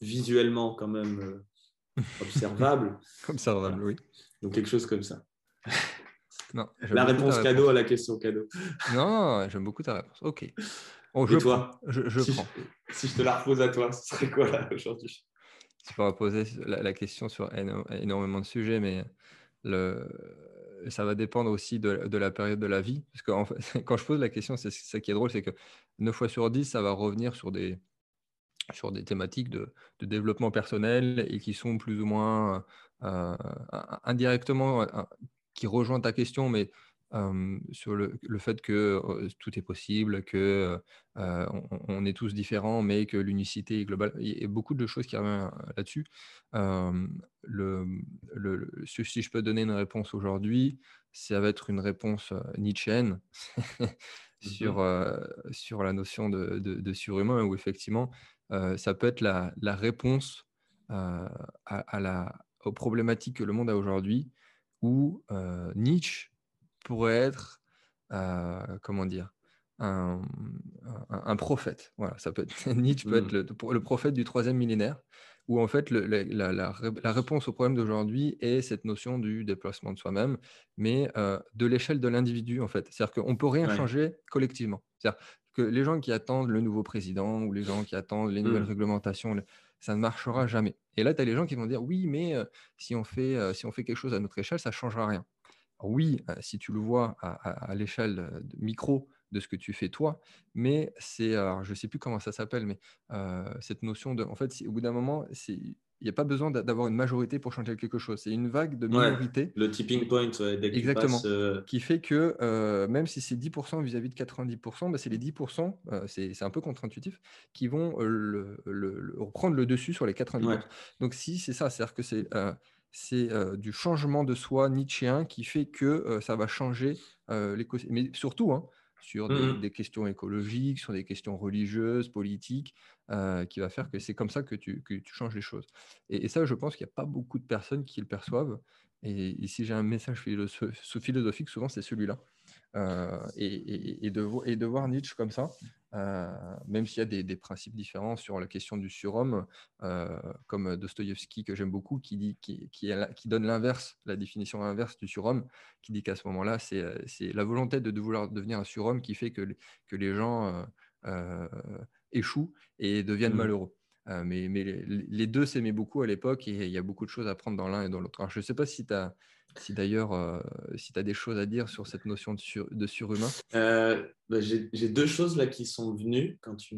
S2: visuellement quand même euh, observable.
S1: observable, oui.
S2: Donc quelque chose comme ça. Non, la réponse cadeau à la question cadeau.
S1: Non, j'aime beaucoup ta réponse. Ok.
S2: Je Et toi
S1: Je,
S2: si
S1: prends.
S2: Je, si je te la repose à toi, ce serait quoi là aujourd'hui?
S1: Tu peux reposer la, question sur énormément de sujets, mais le, ça va dépendre aussi de, la période de la vie. Parce que en fait, quand je pose la question, c'est ça qui est drôle, c'est que 9 fois sur 10, ça va revenir sur des, sur des thématiques de, développement personnel et qui sont plus ou moins euh, indirectement, euh, qui rejoignent ta question, mais euh, sur le, fait que tout est possible, que on, est tous différents, mais que l'unicité est globale. Il y a beaucoup de choses qui reviennent là-dessus. Le, si je peux donner une réponse aujourd'hui, ça va être une réponse nietzschéenne sur, mmh sur la notion de, de surhumain, où effectivement, euh, ça peut être la, réponse euh, à, la, aux problématiques que le monde a aujourd'hui, où euh, Nietzsche pourrait être, comment dire, un, prophète. Voilà, ça peut être, Nietzsche peut être mmh. le, prophète du troisième millénaire, où en fait la, réponse au problème d'aujourd'hui est cette notion du déplacement de soi-même, mais de l'échelle de l'individu en fait. C'est-à-dire qu'on ne peut rien changer collectivement. C'est-à-dire que les gens qui attendent le nouveau président ou les gens qui attendent les nouvelles mmh. réglementations, ça ne marchera jamais. Et là, tu as les gens qui vont dire oui, mais si, on fait, si on fait quelque chose à notre échelle, ça ne changera rien. oui, si tu le vois à, l'échelle micro de ce que tu fais toi, mais c'est, je ne sais plus comment ça s'appelle, mais cette notion de, en fait, au bout d'un moment, c'est il n'y a pas besoin d'avoir une majorité pour changer quelque chose. C'est une vague de minorité.
S2: le tipping point,
S1: exactement. Euh, qui fait que euh, même si c'est 10% vis-à-vis de 90%, bah, c'est les 10%, euh, c'est un peu contre-intuitif, qui vont le, reprendre le dessus sur les 90%. Donc si c'est ça, c'est-à-dire que c'est c'est du changement de soi nietzschéen qui fait que ça va changer l'écosystème. Mais surtout, hein, sur mmh des, questions écologiques, sur des questions religieuses, politiques, euh, qui va faire que c'est comme ça que tu, que tu, changes les choses. Et, ça, je pense qu'il n'y a pas beaucoup de personnes qui le perçoivent. Et, si j'ai un message philosophique, souvent c'est celui-là. Euh, et, et, de, et de voir Nietzsche comme ça, euh, même s'il y a des, des, principes différents sur la question du surhomme, comme Dostoïevski, que j'aime beaucoup, qui, dit, qui, qui, qui donne l'inverse, la définition inverse du surhomme, qui dit qu'à ce moment-là, c'est la volonté de, de, vouloir devenir un surhomme qui fait que, que les gens échouent et deviennent mmh. malheureux. mais, mais les, deux s'aimaient beaucoup à l'époque et il y a beaucoup de choses à prendre dans l'un et dans l'autre. Je ne sais pas si tu as si d'ailleurs, euh, si tu as des choses à dire sur cette notion de, de surhumain.
S2: Euh, bah, J'ai deux choses là qui sont venues quand tu,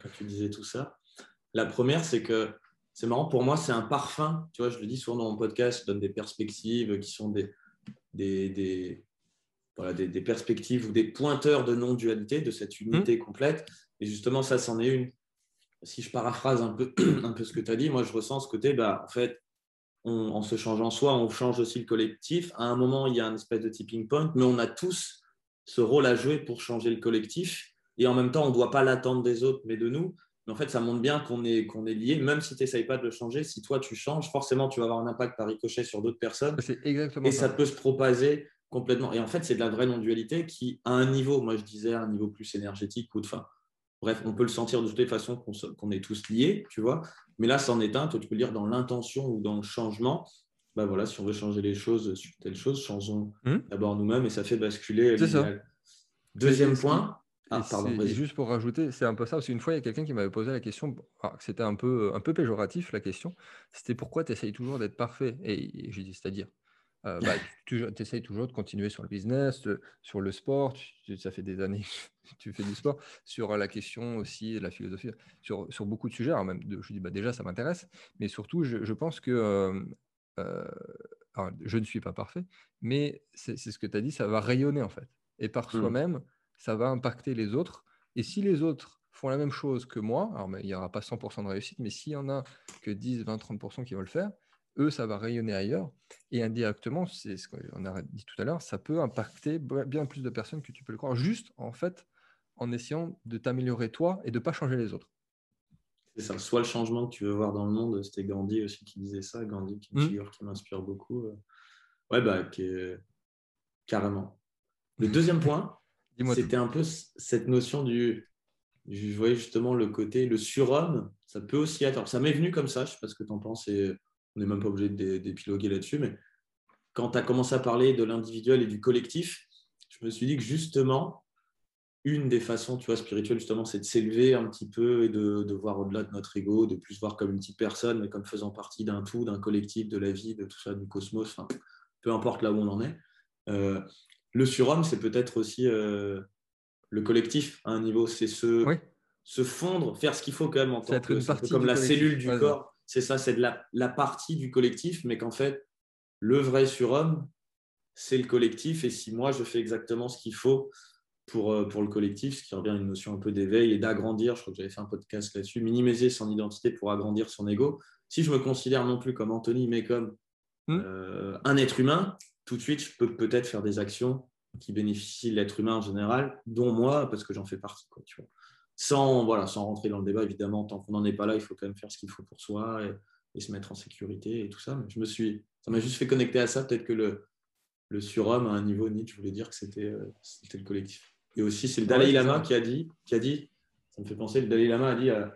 S2: quand tu disais tout ça. La première, c'est que c'est marrant, pour moi, c'est un parfum. Tu vois, je le dis souvent dans mon podcast, je donne des perspectives qui sont des, des, des, voilà, des, des perspectives ou des pointeurs de non-dualité, de cette unité mmh. complète. Et justement, ça, c'en est une. si je paraphrase un peu, un peu ce que tu as dit, moi je ressens ce côté, bah, en fait, en se changeant soi, on change aussi le collectif. À un moment, il y a un espèce de tipping point, mais on a tous ce rôle à jouer pour changer le collectif. Et en même temps, on ne doit pas l'attendre des autres, mais de nous. Mais en fait, ça montre bien qu'on est, qu'on est lié, même si tu n'essayes pas de le changer. Si toi, tu changes, forcément, tu vas avoir un impact par ricochet sur d'autres personnes.
S1: C'est exactement
S2: et ça. peut se propager complètement. Et en fait, c'est de la vraie non-dualité qui, à un niveau, moi je disais, à un niveau plus énergétique ou de fin. Bref, on peut le sentir de toutes les façons qu'on est tous liés, tu vois. Mais là, c'en est un. Toi, tu peux le dire dans l'intention ou dans le changement. Bah voilà, si on veut changer les choses sur telle chose, changeons hmm d'abord nous-mêmes et ça fait basculer. Deuxième point.
S1: Ah, pardon, juste pour rajouter, c'est un peu ça, parce qu'une fois, il y a quelqu'un qui m'avait posé la question, c'était un peu, un peu péjoratif la question, c'était pourquoi tu essayes toujours d'être parfait? Et, j'ai dit, c'est-à-dire, euh, bah, tu essayes toujours de continuer sur le business, sur le sport, ça fait des années que tu fais du sport, sur la question aussi, la philosophie, sur, sur beaucoup de sujets. Alors même, je dis, bah, déjà, ça m'intéresse, mais surtout, je, pense que, euh, euh, je ne suis pas parfait, mais c'est ce que tu as dit, ça va rayonner en fait. Et par mmh. soi-même, ça va impacter les autres. Et si les autres font la même chose que moi, alors il n'y aura pas 100% de réussite, mais s'il y en a que 10, 20, 30% qui vont le faire, eux, ça va rayonner ailleurs. Et indirectement, c'est ce qu'on a dit tout à l'heure, ça peut impacter bien plus de personnes que tu peux le croire, juste en fait en essayant de t'améliorer toi et de ne pas changer les autres.
S2: C'est ça, soit le changement que tu veux voir dans le monde, c'était Gandhi aussi qui disait ça, Gandhi qui est une mmh. figure qui m'inspire beaucoup. Euh. Ouais, bah, qui carrément. Le deuxième point, c'était un peu cette notion du. Je voyais justement le côté, le surhomme, ça peut aussi être. ça m'est venu comme ça, je sais pas ce que tu en penses, et on n'est même pas obligé d'épiloguer là-dessus, mais quand tu as commencé à parler de l'individuel et du collectif, je me suis dit que justement, une des façons, tu vois, spirituelles, justement, c'est de s'élever un petit peu et de, voir au-delà de notre ego, de plus voir comme une petite personne, mais comme faisant partie d'un tout, d'un collectif, de la vie, de tout ça, du cosmos, enfin, peu importe là où on en est. Euh, le surhomme, c'est peut-être aussi euh, le collectif à un niveau. C'est se, se fondre, faire ce qu'il faut quand même en tant que. comme la cellule du corps. C'est ça, c'est de la, la, partie du collectif, mais qu'en fait, le vrai surhomme, c'est le collectif. Et si moi, je fais exactement ce qu'il faut pour, euh, pour le collectif, ce qui revient à une notion un peu d'éveil et d'agrandir, je crois que j'avais fait un podcast là-dessus, minimiser son identité pour agrandir son ego. Si je me considère non plus comme Anthony, mais comme hmm. euh, un être humain, tout de suite, je peux peut-être faire des actions qui bénéficient de l'être humain en général, dont moi, parce que j'en fais partie. Quoi, tu vois. Sans, voilà, sans rentrer dans le débat, évidemment, tant qu'on n'en est pas là, il faut quand même faire ce qu'il faut pour soi et, se mettre en sécurité et tout ça. Mais je me suis, ça m'a juste fait connecter à ça. Peut-être que le, le surhomme, à un niveau, Nietzsche voulait dire que c'était, euh, c'était le collectif. Et aussi, c'est le Dalai Lama qui a, dit, qui a dit, ça me fait penser, le Dalai Lama a dit euh,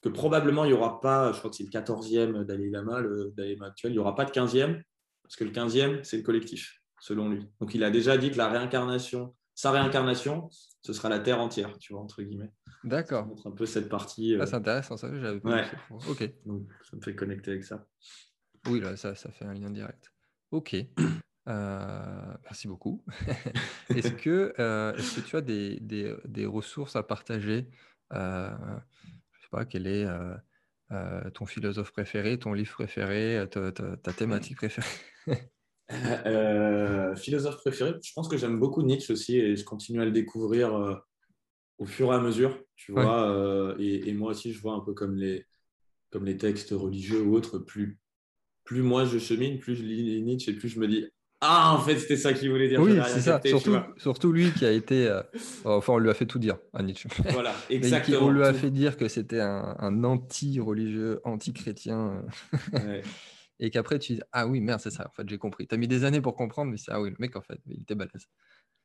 S2: que probablement il n'y aura pas, je crois que c'est le 14e Dalai Lama, le Dalai Lama actuel, il n'y aura pas de 15e, parce que le 15e, c'est le collectif, selon lui. Donc il a déjà dit que la réincarnation, sa réincarnation, ce sera la Terre entière, tu vois, entre guillemets.
S1: D'accord.
S2: Un peu cette partie.
S1: Ah, c'est intéressant, ça, j'avais
S2: pas Ok. Donc ça me fait connecter avec ça.
S1: Oui, là, ça, ça fait un lien direct. Ok. Euh, merci beaucoup. est-ce, que, euh, que tu as des, des, des ressources à partager euh, Je ne sais pas, quel est euh, ton philosophe préféré, ton livre préféré, ta, ta, thématique préférée?
S2: euh, Philosophe préféré, je pense que j'aime beaucoup Nietzsche aussi et je continue à le découvrir euh, au fur et à mesure, tu vois. Et, moi aussi, je vois un peu comme les, comme les textes religieux ou autres, plus, plus moi je chemine, plus je lis Nietzsche et plus je me dis ah, en fait, c'était ça qu'il voulait dire.
S1: Oui, c'est ça. surtout, surtout, lui qui a été. Euh, enfin, on lui a fait tout dire à Nietzsche.
S2: Voilà, exactement.
S1: on lui a fait dire que c'était un, anti-religieux, anti-chrétien. Et qu'après, tu dis Ah oui, merde, c'est ça. En fait, j'ai compris. Tu as mis des années pour comprendre, mais c'est Ah oui, le mec, en fait, il était balèze.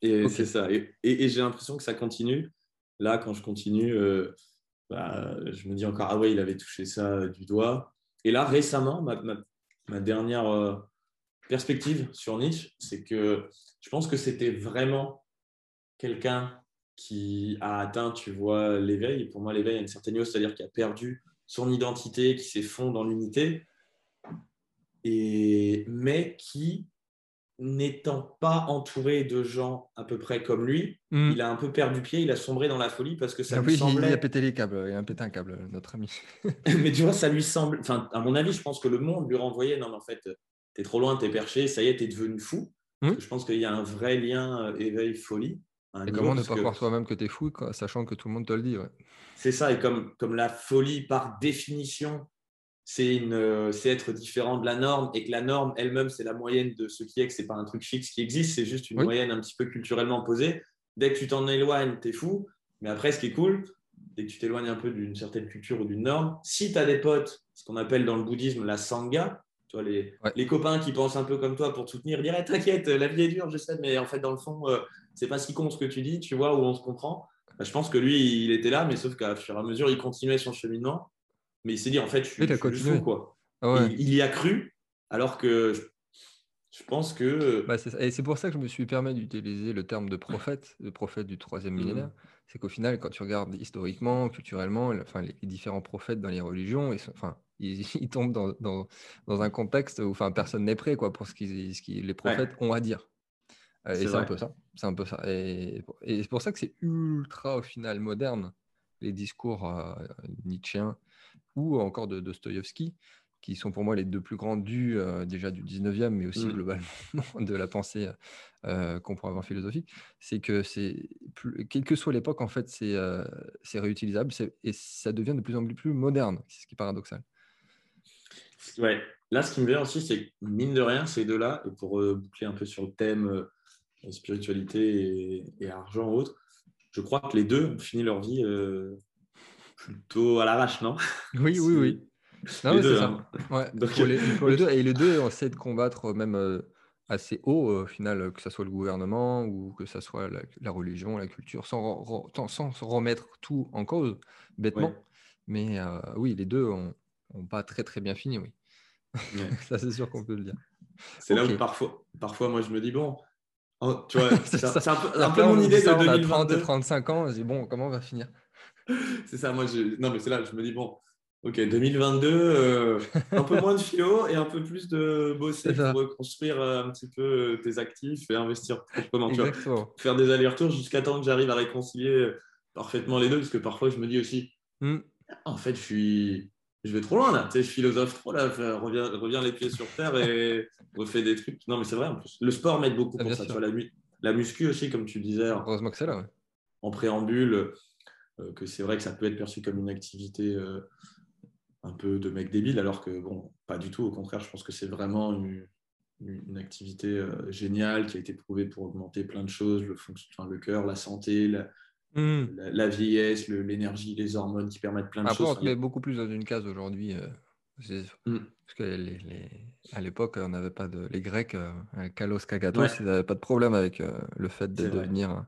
S2: Et c'est ça. Et, j'ai l'impression que ça continue. Là, quand je continue, euh, bah, je me dis encore Ah ouais, il avait touché ça du doigt. Et là, récemment, ma, ma, dernière. Euh, perspective sur Nietzsche, c'est que je pense que c'était vraiment quelqu'un qui a atteint, tu vois, l'éveil. Pour moi, l'éveil a une certaine niveau, c'est-à-dire qui a perdu son identité, qui s'est fond dans l'unité, et mais qui, n'étant pas entouré de gens à peu près comme lui, hmm. il a un peu perdu pied, il a sombré dans la folie parce que ça lui semblait...
S1: Il a pété les câbles, il a pété un câble, notre ami.
S2: mais tu vois, ça lui semble... Enfin, à mon avis, je pense que le monde lui renvoyait, non, mais en fait, t'es trop loin, t'es perché, ça y est, t'es devenu fou. Hmm. Je pense qu'il y a un vrai lien euh, éveil-folie.
S1: et comment ne pas croire soi-même que tu es fou, sachant que tout le monde te le dit.
S2: C'est ça, et comme, comme la folie, par définition, c'est être différent de la norme, et que la norme elle-même, c'est la moyenne de ce qui est, que ce n'est pas un truc fixe qui existe, c'est juste une moyenne un petit peu culturellement posée. Dès que tu t'en éloignes, tu es fou. Mais après, ce qui est cool, dès que tu t'éloignes un peu d'une certaine culture ou d'une norme, si tu as des potes, ce qu'on appelle dans le bouddhisme la sangha, les, les, copains qui pensent un peu comme toi pour te soutenir, diraient T'inquiète, la vie est dure, je sais, mais en fait, dans le fond, euh, c'est pas si con ce que tu dis, tu vois, où on se comprend. Bah, je pense que lui, il était là, mais sauf qu'à fur et à mesure, il continuait son cheminement. Mais il s'est dit En fait, je suis, fou, quoi. Ah il, y a cru, alors que je, pense que.
S1: Bah, et c'est pour ça que je me suis permis d'utiliser le terme de prophète, le prophète du troisième millénaire. Mmh. C'est qu'au final, quand tu regardes historiquement, culturellement, enfin, les différents prophètes dans les religions, enfin, ils, tombent dans, dans, un contexte où enfin, personne n'est prêt quoi, pour ce que les prophètes ont à dire. Euh, et c'est un peu ça. C'est un peu ça. Et, c'est pour ça que c'est ultra au final moderne les discours euh, nietzschéens ou encore de Dostoïevski, qui sont pour moi les deux plus grands du euh, déjà du 19e, mais aussi mmh. globalement de la pensée euh, qu'on pourrait avoir philosophique, c'est que c'est quelle que soit l'époque, en fait, c'est c'est réutilisable et ça devient de plus en plus moderne, c'est ce qui est paradoxal.
S2: Ouais. Là, ce qui me vient aussi, c'est que mine de rien, ces deux-là, et pour euh, boucler un peu sur le thème euh, spiritualité et, argent ou autre, je crois que les deux ont fini leur vie euh, plutôt à l'arrache, non?
S1: Oui, oui, oui. Non, c'est ça. Hein. Ouais. pour, les, deux, et les deux, on essaie de combattre même assez haut, au final, que ce soit le gouvernement ou que ce soit la, religion, la culture, sans, sans, remettre tout en cause, bêtement. Mais oui, les deux ont, n'ont pas très très bien fini, oui. ça, c'est sûr qu'on peut le dire.
S2: C'est là où parfois, parfois, moi, je me dis, bon, oh, tu vois, c'est un, peu, un peu mon idée de 2022.
S1: 35 ans, je dis, bon, comment on va finir?
S2: C'est ça, moi, je... non, mais c'est là, je me dis, bon, ok, 2022, euh, un peu moins de philo et un peu plus de bosser pour reconstruire euh, un petit peu euh, tes actifs et investir proprement. Tu vois, faire des allers-retours jusqu'à temps que j'arrive à réconcilier parfaitement les deux, parce que parfois, je me dis aussi, hmm. en fait, je suis je vais trop loin là, tu sais, je philosophe trop là, reviens, reviens les pieds sur terre et refais des trucs. Non, mais c'est vrai en plus. Le sport m'aide beaucoup ah, pour ça. Tu vois, la, la, muscu aussi, comme tu disais.
S1: Heureusement que c'est là,
S2: En préambule, que c'est vrai que ça peut être perçu comme une activité euh, un peu de mec débile, alors que bon, pas du tout. Au contraire, je pense que c'est vraiment une, une activité euh, géniale qui a été prouvée pour augmenter plein de choses, le, enfin, le cœur, la santé, la, Hmm. La, vieillesse, l'énergie, les hormones qui permettent plein de choses.
S1: On met beaucoup plus dans une case aujourd'hui. Euh, hmm. Parce que à l'époque, on n'avait pas de. Les Grecs, euh, Kalos Kagatos, ils n'avaient pas de problème avec euh, le fait de devenir.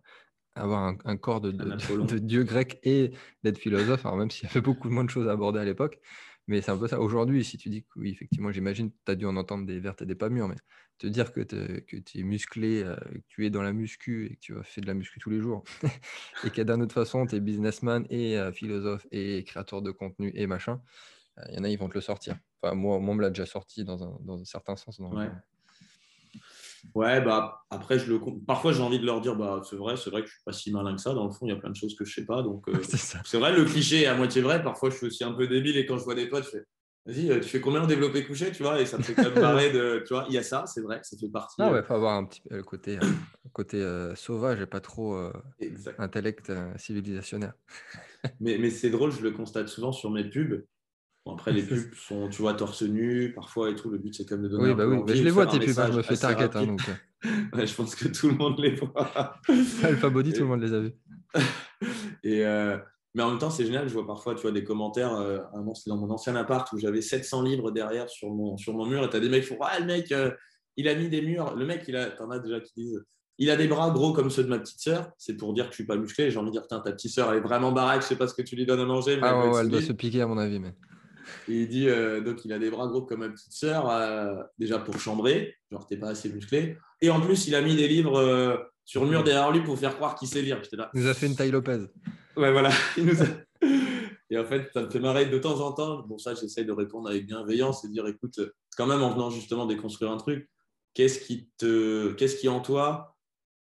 S1: Avoir un, corps de, de, dieu grec et d'être philosophe, alors même s'il y avait beaucoup moins de choses à aborder à l'époque. Mais c'est un peu ça. Aujourd'hui, si tu dis que oui, effectivement, j'imagine, tu as dû en entendre des vertes et des pas mûres, mais te dire que, tu es musclé, euh, que tu es dans la muscu et que tu as fait de la muscu tous les jours, et que d'une autre façon, tu es businessman et euh, philosophe et créateur de contenu et machin, il euh, y en a, ils vont te le sortir. Enfin, moi, moi on me l'a déjà sorti dans un, dans un certain sens.
S2: Ouais, bah après, je le... parfois j'ai envie de leur dire bah, c'est vrai, c'est vrai que je suis pas si malin que ça. Dans le fond, il y a plein de choses que je sais pas. Donc, euh, c'est vrai, le cliché est à moitié vrai. Parfois, je suis aussi un peu débile et quand je vois des potes, je fais vas-y, euh, tu fais combien en développé couché, tu vois? Et ça me fait quand même marrer de. Tu vois, il y a ça, c'est vrai, ça fait partie.
S1: Ah ouais, faut avoir un petit le côté, côté euh, sauvage et pas trop intellect civilisationnaire.
S2: mais mais c'est drôle, je le constate souvent sur mes pubs après, les pubs sont, tu vois, torse nu, parfois et tout. Le but, c'est comme de donner.
S1: Oui, bah oui, je les vois tes pubs, hein, je me fais target. Hein, donc...
S2: Euh. je pense que tout le monde les voit.
S1: Alpha Body, tout le monde les a vus.
S2: et, euh, mais en même temps, c'est génial. Je vois parfois, tu vois, des commentaires. Euh, c'était dans mon ancien appart où j'avais 700 livres derrière sur mon, sur mon mur. Et tu as des mecs qui font Ah, le mec, il a mis des murs. Le mec, il a, t'en as déjà qui disent il a des bras gros comme ceux de ma petite sœur. C'est pour dire que je suis pas musclé. J'ai envie de dire, ta petite sœur, elle est vraiment baraque. Je sais pas ce que tu lui donnes à manger.
S1: Mais ah ouais, elle doit se piquer, à mon avis. Mais...
S2: Et il dit euh, donc il a des bras gros comme ma petite sœur, euh, déjà pour chambrer, genre t'es pas assez musclé. Et en plus, il a mis des livres euh, sur le mur derrière lui pour faire croire qu'il sait lire.
S1: Là. Il nous a fait une taille Lopez.
S2: Ouais, voilà. Et en fait, ça me fait marrer de temps en temps. Bon, ça, j'essaye de répondre avec bienveillance et de dire écoute, quand même, en venant justement déconstruire un truc, qu'est-ce qui, te... qu'est-ce qui en toi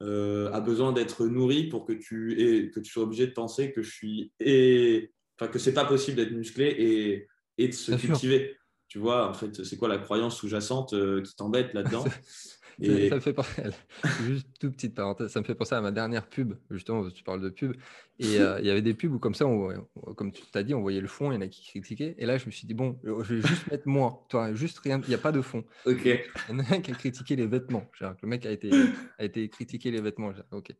S2: a besoin d'être nourri pour que tu, aies... que tu sois obligé de penser que je suis. Et... Enfin, que c'est pas possible d'être musclé et de se cultiver. Tu vois, en fait, c'est quoi la croyance sous-jacente euh, qui t'embête là-dedans
S1: Et... Ça, me fait penser, juste toute petite parenthèse, ça me fait penser à ma dernière pub, justement, tu parles de pub. Et euh, il y avait des pubs où, comme ça, comme tu t'as dit, on voyait le fond, il y en a qui critiquaient. Et là, je me suis dit, bon, je vais juste mettre moi, toi, juste rien, il n'y a pas de fond.
S2: Ok. Il
S1: y en a un qui a critiqué les vêtements. le mec a été, a été critiqué les vêtements. Ok.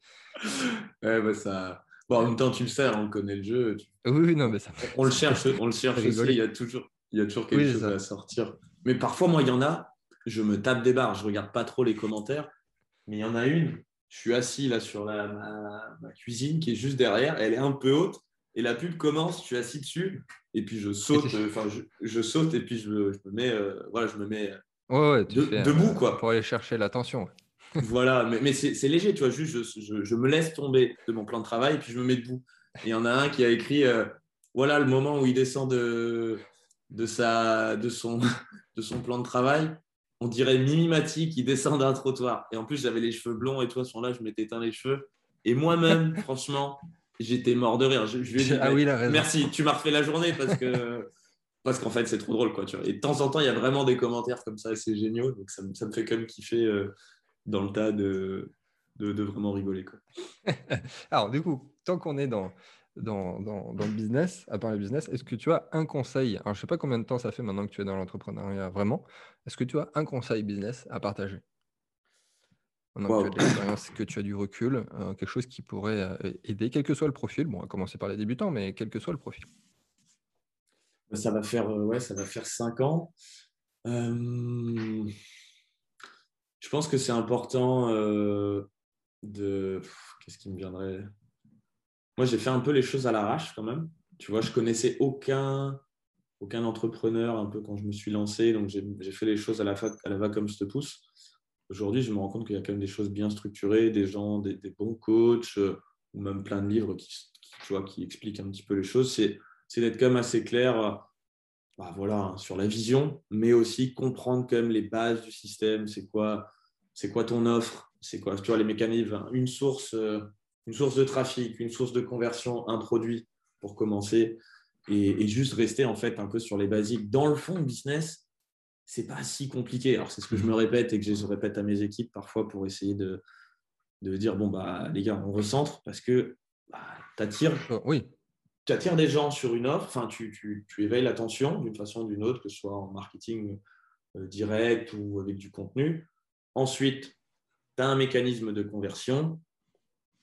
S2: Ouais, bah ça. Bon, en même temps, tu le sais, on connaît le jeu.
S1: Oui, oui, non, mais ça.
S2: On le cherche, on le cherche aussi. Il y a toujours, il y a toujours quelque chose à sortir. Mais parfois, moi, il y en a, je me tape des barres, je regarde pas trop les commentaires, mais il y en a une, je suis assis là sur la, ma, cuisine qui est juste derrière, elle est un peu haute, et la pub commence, je suis assis dessus, et puis je saute, enfin je, saute et puis je, me mets, euh, voilà, je me mets debout quoi.
S1: Pour aller chercher l'attention.
S2: Voilà, mais, mais c'est léger, tu vois, juste je, je, me laisse tomber de mon plan de travail et puis je me mets debout. Et il y en a un qui a écrit, euh, voilà le moment où il descend de, de, sa, de, son, de son plan de travail, on dirait Mimimati qui descend d'un trottoir. Et en plus, j'avais les cheveux blonds et toi, sont là, je m'étais éteint les cheveux. Et moi-même, franchement, j'étais mort de rire. Je, lui ai dit, ah oui, merci, tu m'as refait la journée parce que parce qu'en fait, c'est trop drôle. Quoi, tu vois. Et de temps en temps, il y a vraiment des commentaires comme ça, c'est génial. Donc, ça, ça, me fait quand même kiffer euh, dans le tas de, de, de vraiment rigoler. Quoi.
S1: Alors, du coup, tant qu'on est dans, dans, le business, à part le business, est-ce que tu as un conseil Alors, je ne sais pas combien de temps ça fait maintenant que tu es dans l'entrepreneuriat vraiment. Est-ce que tu as un conseil business à partager? Maintenant que tu as de l'expérience, que tu as du recul, euh, quelque chose qui pourrait euh, aider, quel que soit le profil. Bon, on va commencer par les débutants, mais quel que soit le profil.
S2: Ça va faire, euh, ouais, ça va faire cinq ans. Je pense que c'est important de. Qu'est-ce qui me viendrait? Moi, j'ai fait un peu les choses à l'arrache quand même. Tu vois, je connaissais aucun, aucun entrepreneur un peu quand je me suis lancé. Donc, j'ai fait les choses à la, à la va comme je te pousse. Aujourd'hui, je me rends compte qu'il y a quand même des choses bien structurées, des gens, des, bons coachs, euh, ou même plein de livres qui, tu vois, qui expliquent un petit peu les choses. C'est d'être quand même assez clair euh, bah, voilà, sur la vision, mais aussi comprendre quand même les bases du système. C'est quoi, quoi ton offre? C'est quoi tu vois, les mécanismes Une source. Euh, une source de trafic, une source de conversion, un produit pour commencer, et, juste rester en fait un peu sur les basiques. Dans le fond, le business, c'est pas si compliqué. Alors c'est ce que je me répète et que je répète à mes équipes parfois pour essayer de, dire bon bah les gars, on recentre parce que bah, tu attires.
S1: Oh, oui.
S2: Tu attires des gens sur une offre, enfin, tu, tu, tu éveilles l'attention d'une façon ou d'une autre, que ce soit en marketing euh, direct ou avec du contenu. Ensuite, tu as un mécanisme de conversion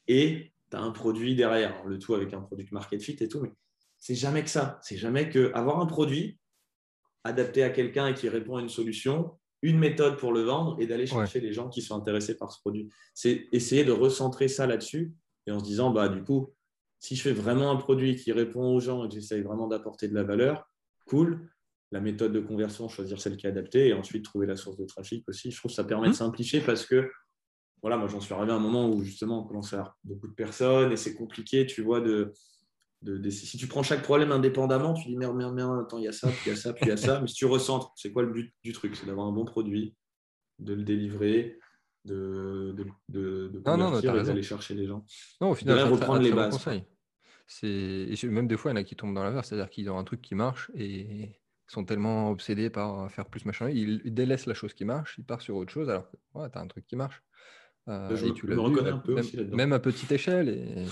S2: et tu as un produit derrière, le tout avec un produit market fit et tout, mais c'est jamais que ça. C'est jamais que avoir un produit adapté à quelqu'un et qui répond à une solution, une méthode pour le vendre et d'aller chercher les gens qui sont intéressés par ce produit. C'est essayer de recentrer ça là-dessus et en se disant, bah, du coup, si je fais vraiment un produit qui répond aux gens et que j'essaye vraiment d'apporter de la valeur, cool. La méthode de conversion, choisir celle qui est adaptée et ensuite trouver la source de trafic aussi. Je trouve que ça permet de mmh. simplifier parce que voilà, moi j'en suis arrivé à un moment où justement on commence à avoir beaucoup de personnes et c'est compliqué, tu vois, de, de, si tu prends chaque problème indépendamment, tu dis merde, merde, merde, attends, il y a ça, puis il y a ça, puis il y a ça, mais si tu recentres, c'est quoi le but du truc? C'est d'avoir un bon produit, de le délivrer, de, de, de, de et d'aller chercher les gens.
S1: Non, au final, reprendre les bases. C'est même des fois, il y en a qui tombent dans la c'est-à-dire qu'ils ont un truc qui marche et sont tellement obsédés par faire plus machin, ils, délaissent la chose qui marche, ils partent sur autre chose alors que ouais, tu as un truc qui marche.
S2: Euh, je et tu l'as reconnais un peu
S1: même,
S2: aussi
S1: même à petite échelle et,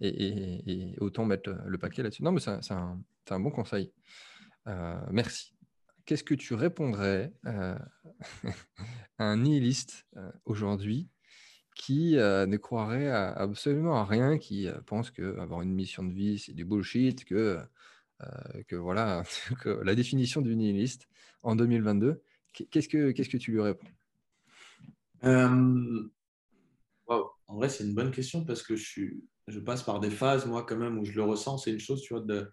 S1: et, autant mettre le paquet là-dessus. Non, mais c'est un, un, bon conseil. Euh, merci. Qu'est-ce que tu répondrais euh, à un nihiliste aujourd'hui qui ne croirait absolument à rien, qui pense que avoir une mission de vie, c'est du bullshit, que, que voilà, que la définition du nihiliste en 2022, qu'est-ce que, que tu lui réponds?
S2: En vrai, c'est une bonne question parce que je, je passe par des phases, moi, quand même, où je le ressens. C'est une chose, tu vois, de,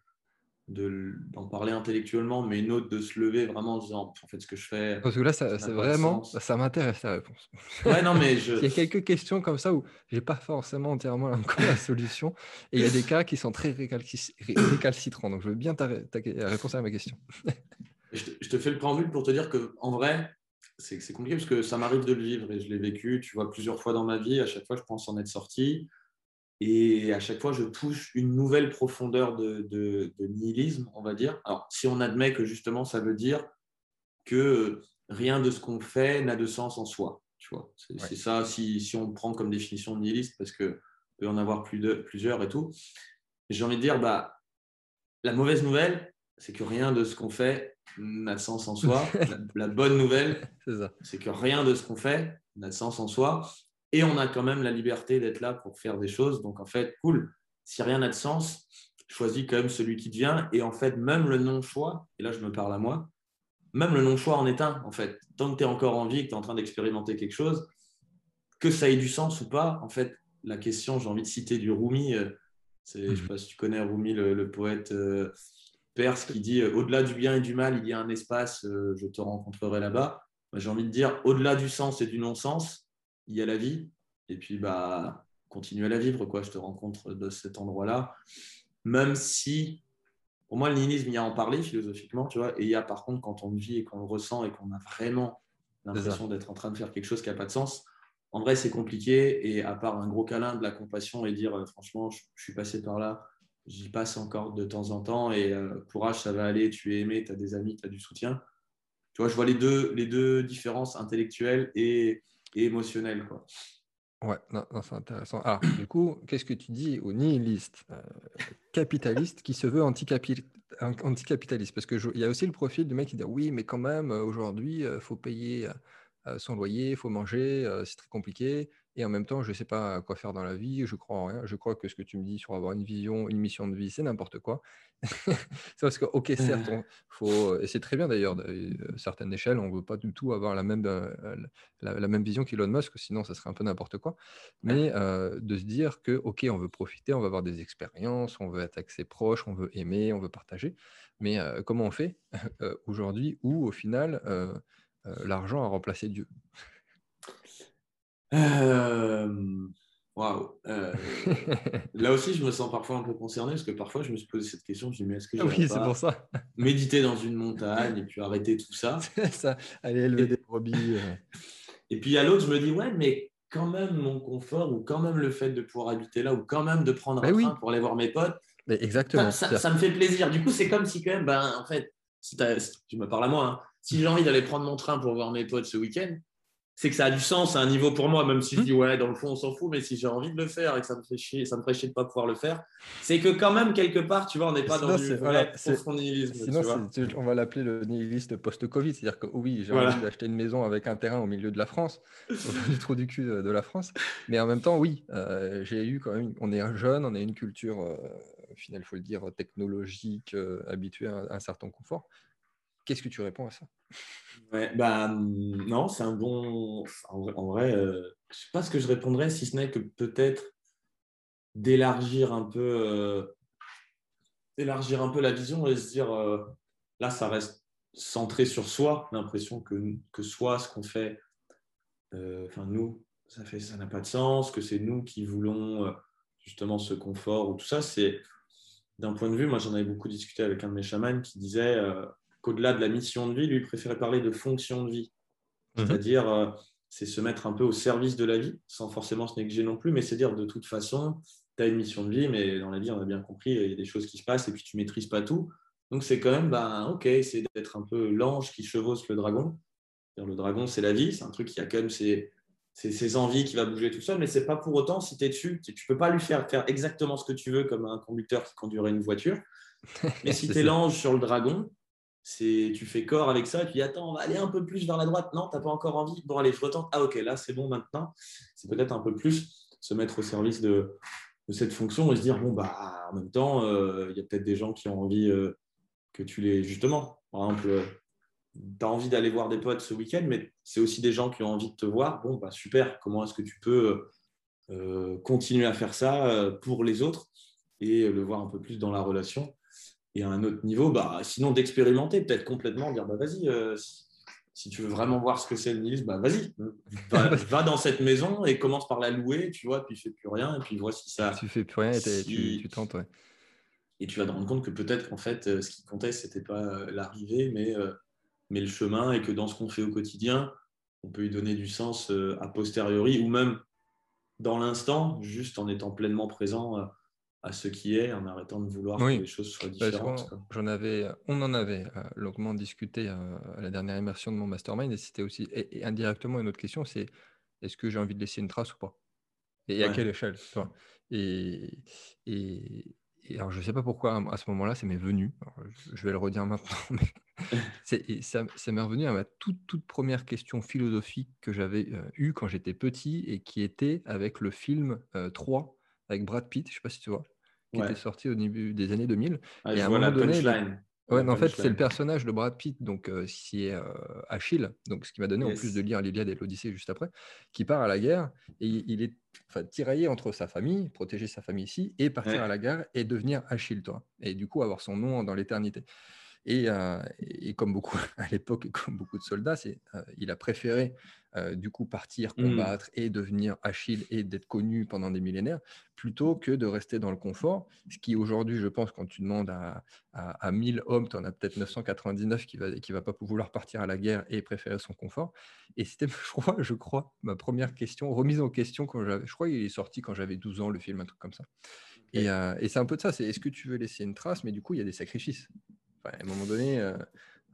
S2: d'en parler intellectuellement, mais une autre de se lever vraiment en disant en fait ce que je fais.
S1: Parce que là, ça, vraiment, ça, m'intéresse ta réponse.
S2: Ouais, non, mais je...
S1: il y a quelques questions comme ça où j'ai pas forcément entièrement la, solution, et il y a des cas qui sont très récalcitrants. Donc, je veux bien ta, réponse à ma question.
S2: je, te, je te fais le préambule pour te dire que en vrai, c'est compliqué parce que ça m'arrive de le vivre et je l'ai vécu, tu vois, plusieurs fois dans ma vie. À chaque fois, je pense en être sorti. Et à chaque fois, je touche une nouvelle profondeur de, nihilisme, on va dire. Alors, si on admet que justement, ça veut dire que rien de ce qu'on fait n'a de sens en soi. Tu vois, c'est ça si, si, on prend comme définition de nihiliste, parce que peut en avoir plus de, plusieurs et tout. J'ai envie de dire, bah, la mauvaise nouvelle, c'est que rien de ce qu'on fait n'a de sens en soi. la, bonne nouvelle, c'est que rien de ce qu'on fait n'a de sens en soi. Et on a quand même la liberté d'être là pour faire des choses. Donc, en fait, cool. Si rien n'a de sens, choisis quand même celui qui te vient. Et en fait, même le non-choix, et là, je me parle à moi, même le non-choix en est un, en fait. Tant que tu es encore en vie, que tu es en train d'expérimenter quelque chose, que ça ait du sens ou pas, en fait, la question, j'ai envie de citer du Rumi. Euh, je ne sais mhm. pas si tu connais Rumi, le, poète euh, perse, qui dit euh, Au-delà du bien et du mal, il y a un espace, je te rencontrerai là-bas. J'ai envie de dire Au-delà du sens et du non-sens, il y a la vie. Et puis, bah, continue à la vivre. Quoi. Je te rencontre de cet endroit-là. Même si, pour moi, le nihilisme, il y a à en parler philosophiquement, tu vois. Et il y a par contre, quand on vit et qu'on le ressent et qu'on a vraiment l'impression d'être en train de faire quelque chose qui n'a pas de sens, en vrai, c'est compliqué. Et à part un gros câlin, de la compassion et dire euh, franchement, je, suis passé par là, j'y passe encore de temps en temps. Et euh, courage, ça va aller, tu es aimé, tu as des amis, tu as du soutien. Tu vois, je vois les deux, les deux différences intellectuelles et, émotionnelles. Quoi.
S1: Ouais, c'est intéressant. Alors, du coup, qu'est-ce que tu dis aux nihilistes euh, capitalistes qui se veut anticapitaliste? Parce qu'il y a aussi le profil du mec qui dit oui, mais quand même, aujourd'hui, il faut payer euh, son loyer, il faut manger, euh, c'est très compliqué. Et en même temps, je ne sais pas quoi faire dans la vie, je crois en rien. Je crois que ce que tu me dis sur avoir une vision, une mission de vie, c'est n'importe quoi. c'est parce que, ok, certes, faut, et c'est très bien d'ailleurs, à certaines échelles, on ne veut pas du tout avoir la même, euh, la, même vision qu'Elon Musk, sinon ça serait un peu n'importe quoi. Mais de se dire que, ok, on veut profiter, on va avoir des expériences, on veut être avec ses proches, on veut aimer, on veut partager. Mais comment on fait aujourd'hui où, au final, euh, l'argent a remplacé Dieu?
S2: euh, Waouh. Euh, là aussi, je me sens parfois un peu concerné parce que parfois, je me suis posé cette question. Je me dis, mais est-ce que je
S1: oui, c'est pour ça.
S2: méditer dans une montagne et puis arrêter tout ça?
S1: Ça, aller élever des brebis.
S2: Et puis à l'autre, je me dis, ouais, mais quand même mon confort ou quand même le fait de pouvoir habiter là ou quand même de prendre un train pour aller voir mes potes.
S1: Mais exactement.
S2: Ça, me fait plaisir. Du coup, c'est comme si quand même, ben, en fait, si, tu me parles à moi, hein, si j'ai envie d'aller prendre mon train pour voir mes potes ce week-end, c'est que ça a du sens à un niveau pour moi, même si je dis ouais, dans le fond, on s'en fout, mais si j'ai envie de le faire et que ça me fait chier, ça me ferait chier de pas pouvoir le faire, c'est que quand même, quelque part, tu vois, on n'est pas dans du voilà, nihilisme.
S1: Sinon, on va l'appeler le nihiliste post-Covid, c'est-à-dire que oui, j'ai envie d'acheter une maison avec un terrain au milieu de la France, du trou du cul de la France, mais en même temps, oui, euh, j'ai eu quand même, on est un jeune, on a une culture, euh, au final, il faut le dire, technologique, euh, habituée à un certain confort. Qu'est-ce que tu réponds à ça?
S2: Bah, Non, c'est un bon. En vrai, euh, je ne sais pas ce que je répondrais, si ce n'est que peut-être d'élargir un peu. Euh, un peu la vision et se dire euh, là, ça reste centré sur soi, l'impression que, que soi, ce qu'on fait, enfin nous, ça fait ça n'a pas de sens, que c'est nous qui voulons justement ce confort ou tout ça. C'est d'un point de vue, moi j'en avais beaucoup discuté avec un de mes chamans qui disait qu'au-delà de la mission de vie, lui préférait parler de fonction de vie. Mhm. C'est-à-dire, euh, c'est se mettre un peu au service de la vie, sans forcément se négliger non plus, mais c'est dire de toute façon, tu as une mission de vie, mais dans la vie, on a bien compris, il y a des choses qui se passent et puis tu maîtrises pas tout. Donc c'est quand même, ben, ok, c'est d'être un peu l'ange qui chevauche le dragon. Le dragon, c'est la vie, c'est un truc qui a quand même ses, ses, envies qui va bouger tout seul, mais c'est pas pour autant, si tu es dessus, tu peux pas lui faire faire exactement ce que tu veux comme un conducteur qui conduirait une voiture. Mais si tu es l'ange sur le dragon, c'est tu fais corps avec ça tu dis attends, on va aller un peu plus vers la droite. Non, tu n'as pas encore envie. Bon, allez, je retente. Ah, ok, là, c'est bon maintenant. C'est peut-être un peu plus se mettre au service de, cette fonction et se dire bon, bah, en même temps, euh, il y a peut-être des gens qui ont envie euh, que tu les. Justement, par exemple, euh, tu as envie d'aller voir des potes ce week-end, mais c'est aussi des gens qui ont envie de te voir. Bon, bah, super. Comment est-ce que tu peux continuer à faire ça pour les autres et le voir un peu plus dans la relation? Et à un autre niveau, bah, sinon d'expérimenter, peut-être complètement, dire bah, vas-y, euh, si, tu veux vraiment voir ce que c'est le nihilisme, bah, vas-y, va, dans cette maison et commence par la louer, tu vois, puis fais plus rien, et puis vois si ça.
S1: Tu fais plus rien et tu, tentes, ouais.
S2: Et tu vas te rendre compte que peut-être qu'en fait, euh, ce qui comptait, c'était pas euh, l'arrivée, mais, mais le chemin, et que dans ce qu'on fait au quotidien, on peut y donner du sens a posteriori, ou même dans l'instant, juste en étant pleinement présent à ce qui est en arrêtant de vouloir que les choses soient différentes.
S1: J'en avais, on en avait euh, longuement discuté euh, à la dernière immersion de mon mastermind et c'était aussi et, indirectement une autre question, c'est est-ce que j'ai envie de laisser une trace ou pas? Et à quelle échelle? Et, et, alors, je ne sais pas pourquoi à ce moment-là, ça m'est venu. je vais le redire maintenant, mais ça, ça m'est revenu à ma toute, toute première question philosophique que j'avais euh, eue quand j'étais petit et qui était avec le film 3 euh, avec Brad Pitt, je ne sais pas si tu vois, qui était sorti au début des années 2000.
S2: Ah, et à un moment donné,
S1: Ouais, en fait, c'est le personnage de Brad Pitt, donc qui est Achille, donc ce qui m'a donné en plus de lire l'Iliade et l'Odyssée juste après, qui part à la guerre et il est tiraillé entre sa famille, protéger sa famille ici, et partir à la guerre et devenir Achille, toi, et du coup avoir son nom dans l'éternité. Et, et, comme beaucoup à l'époque, comme beaucoup de soldats, c'est, il a préféré du coup partir mmh. combattre et devenir Achille et d'être connu pendant des millénaires, plutôt que de rester dans le confort. Ce qui aujourd'hui, je pense, quand tu demandes à, à, 1000 hommes, tu en as peut-être 999 qui va qui va pas vouloir partir à la guerre et préférer son confort. Et c'était, je crois, je crois, ma première question, remise en question quand j'avais, je crois, il est sorti quand j'avais 12 ans, le film, un truc comme ça. Et, et c'est un peu de ça, c'est est-ce que tu veux laisser une trace, mais du coup, il y a des sacrifices à un moment donné, euh,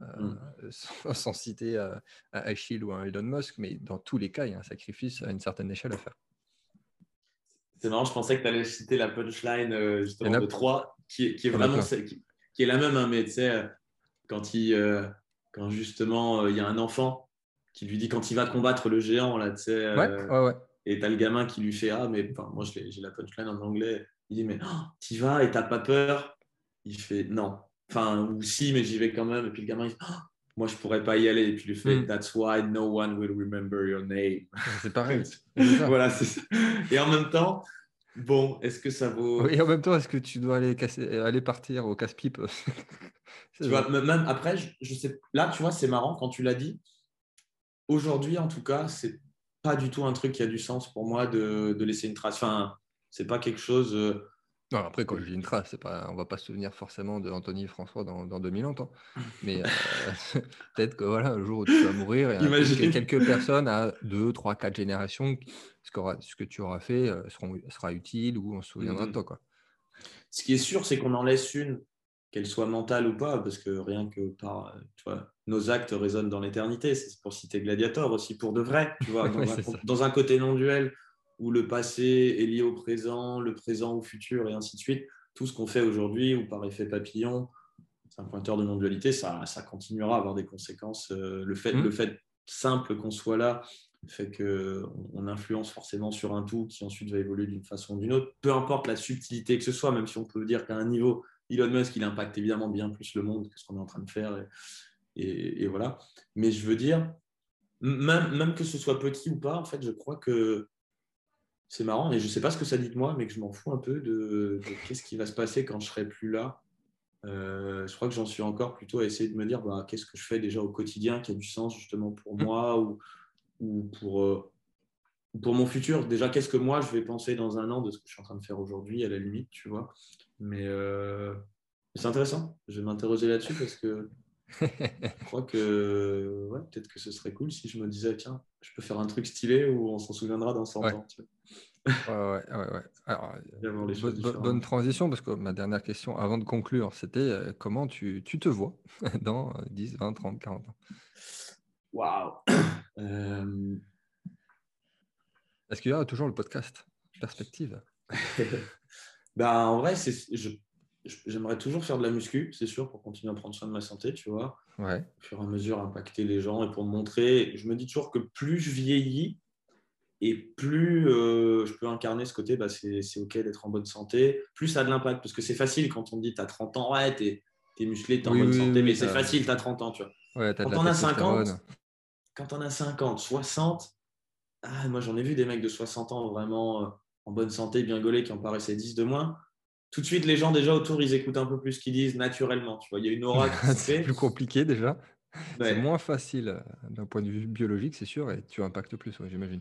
S1: euh, sans, citer euh, Achille ou un Elon Musk, mais dans tous les cas, il y a un sacrifice à une certaine échelle à faire.
S2: C'est marrant, je pensais que tu allais citer la punchline justement de 3, qui est, qui est vraiment qui, est la même, hein, mais tu sais, quand, il, quand justement il y a un enfant qui lui dit quand il va combattre le géant, là, tu sais,
S1: ouais, ouais,
S2: et tu as le gamin qui lui fait Ah, mais moi j'ai la punchline en anglais, il dit Mais oh, tu vas et t'as pas peur? Il fait Non, Enfin, ou si, mais j'y vais quand même. Et puis le gamin, il dit, oh, moi, je pourrais pas y aller. Et puis il fait, mm. That's why no one will remember your name.
S1: C'est pareil.
S2: voilà, c'est ça. Et en même temps, bon, est-ce que ça vaut.
S1: Et en même temps, est-ce que tu dois aller, casser... aller partir au casse-pipe
S2: Tu vois, même après, je, sais. Là, tu vois, c'est marrant quand tu l'as dit. Aujourd'hui, en tout cas, c'est pas du tout un truc qui a du sens pour moi de, de laisser une trace. Enfin, c'est pas quelque chose. Euh,
S1: non, après, quand je dis une trace, c'est pas, on va pas se souvenir forcément de Anthony François dans, dans 2000 ans. Mais euh, peut-être que voilà, un jour où tu vas mourir, il y a quelques personnes à 2, 3, 4 générations, ce, ce que tu auras fait euh, sera utile ou on se souviendra de mmh toi. Quoi.
S2: Ce qui est sûr, c'est qu'on en laisse une, qu'elle soit mentale ou pas, parce que rien que par tu vois, nos actes résonnent dans l'éternité. C'est pour citer Gladiator aussi, pour de vrai, tu vois, dans, un, dans un côté non-duel où le passé est lié au présent, le présent au futur, et ainsi de suite. Tout ce qu'on fait aujourd'hui, ou par effet papillon, c'est un pointeur de non-dualité, ça, ça continuera à avoir des conséquences. Euh, le, fait, mmh. le fait simple qu'on soit là fait qu'on influence forcément sur un tout qui ensuite va évoluer d'une façon ou d'une autre. Peu importe la subtilité que ce soit, même si on peut dire qu'à un niveau, Elon Musk, il impacte évidemment bien plus le monde que ce qu'on est en train de faire. Et, et, voilà. Mais je veux dire, même, même que ce soit petit ou pas, en fait, je crois que c'est marrant, et je ne sais pas ce que ça dit de moi, mais que je m'en fous un peu de, qu'est-ce qui va se passer quand je serai plus là. Euh, je crois que j'en suis encore plutôt à essayer de me dire bah, qu'est-ce que je fais déjà au quotidien qui a du sens justement pour mm. moi ou, ou pour, euh, pour mon futur? Déjà, qu'est-ce que moi je vais penser dans un an de ce que je suis en train de faire aujourd'hui, à la limite, tu vois? Mais euh, c'est intéressant. Je vais m'interroger là-dessus parce que je crois que ouais, peut-être que ce serait cool si je me disais tiens, je peux faire un truc stylé où on s'en souviendra dans 100 ans. Tu
S1: ouais, ouais, ouais, Alors, bonne, transition parce que ma dernière question avant de conclure, c'était euh, comment tu, tu, te vois dans 10, 20, 30, 40 ans?
S2: Waouh. Euh...
S1: Est-ce qu'il y aura toujours le podcast Perspective?
S2: Ben, En vrai, j'aimerais toujours faire de la muscu, c'est sûr, pour continuer à prendre soin de ma santé, tu vois.
S1: Ouais.
S2: Au fur et à mesure, impacter les gens et pour montrer. Je me dis toujours que plus je vieillis et plus euh, je peux incarner ce côté, bah, c'est OK d'être en bonne santé, plus ça a de l'impact. Parce que c'est facile quand on dit tu as 30 ans, ouais, tu es, musclé, tu es en bonne santé, mais c'est facile, tu as 30 ans, tu vois. quand on a 50, quand on a 50, 60, ah, moi j'en ai vu des mecs de 60 ans vraiment euh, en bonne santé, bien gaulés, qui en paraissaient 10 de moins tout de suite, les gens déjà autour, ils écoutent un peu plus ce qu'ils disent naturellement. Tu vois, il y a une aura qui se
S1: fait. C'est plus compliqué déjà. C'est moins facile euh, d'un point de vue biologique, c'est sûr, et tu impactes plus, j'imagine.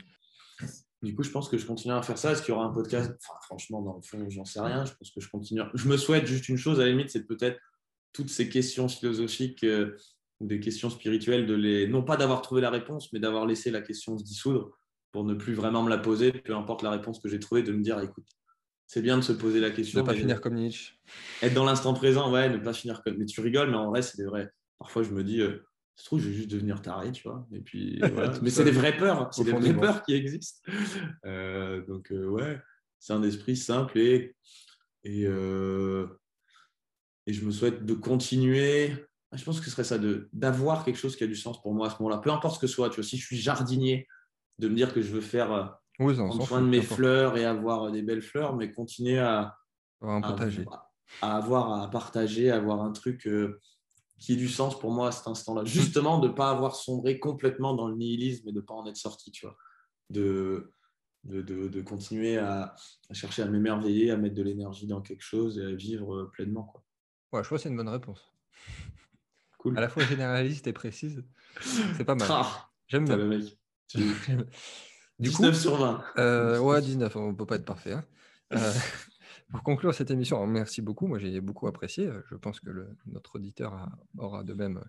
S2: Du coup, je pense que je continuerai à faire ça. Est-ce qu'il y aura un podcast? Enfin, Franchement, dans le fond, j'en sais rien. Je pense que je continue. Je me souhaite juste une chose, à la limite, c'est peut-être toutes ces questions philosophiques euh, ou des questions spirituelles, de les... non pas d'avoir trouvé la réponse, mais d'avoir laissé la question se dissoudre pour ne plus vraiment me la poser, peu importe la réponse que j'ai trouvée, de me dire, écoute, c'est bien de se poser la question.
S1: Ne pas finir comme Nietzsche.
S2: Être dans l'instant présent, ouais, ne pas finir comme. Mais tu rigoles, mais en vrai, c'est vrai. Parfois, je me dis, euh, se trouve, je vais juste devenir taré, tu vois. Et puis, voilà. Mais c'est des vraies peurs, c'est des vraies peurs qui existent. Euh, donc, euh, ouais, c'est un esprit simple et, et, euh, et je me souhaite de continuer. Je pense que ce serait ça, d'avoir quelque chose qui a du sens pour moi à ce moment-là. Peu importe ce que ce soit, tu vois, si je suis jardinier, de me dire que je veux faire oui, prendre soin de mes fleurs et avoir des belles fleurs, mais continuer à,
S1: à,
S2: à, avoir à partager, à avoir un truc qui ait du sens pour moi à cet instant-là. Justement, de ne pas avoir sombré complètement dans le nihilisme et de ne pas en être sorti, tu vois. De, de, de, continuer à, chercher à m'émerveiller, à mettre de l'énergie dans quelque chose et à vivre euh, pleinement. Quoi.
S1: Ouais, je crois que c'est une bonne réponse. Cool. À la fois généraliste et précise. C'est pas mal.
S2: Ah, J'aime bien. Le mec.
S1: du
S2: 19 sur 20.
S1: Euh, ouais, 19, on ne peut pas être parfait. Hein. Euh, pour conclure cette émission, merci beaucoup. Moi, j'ai beaucoup apprécié. Je pense que notre auditeur aura de même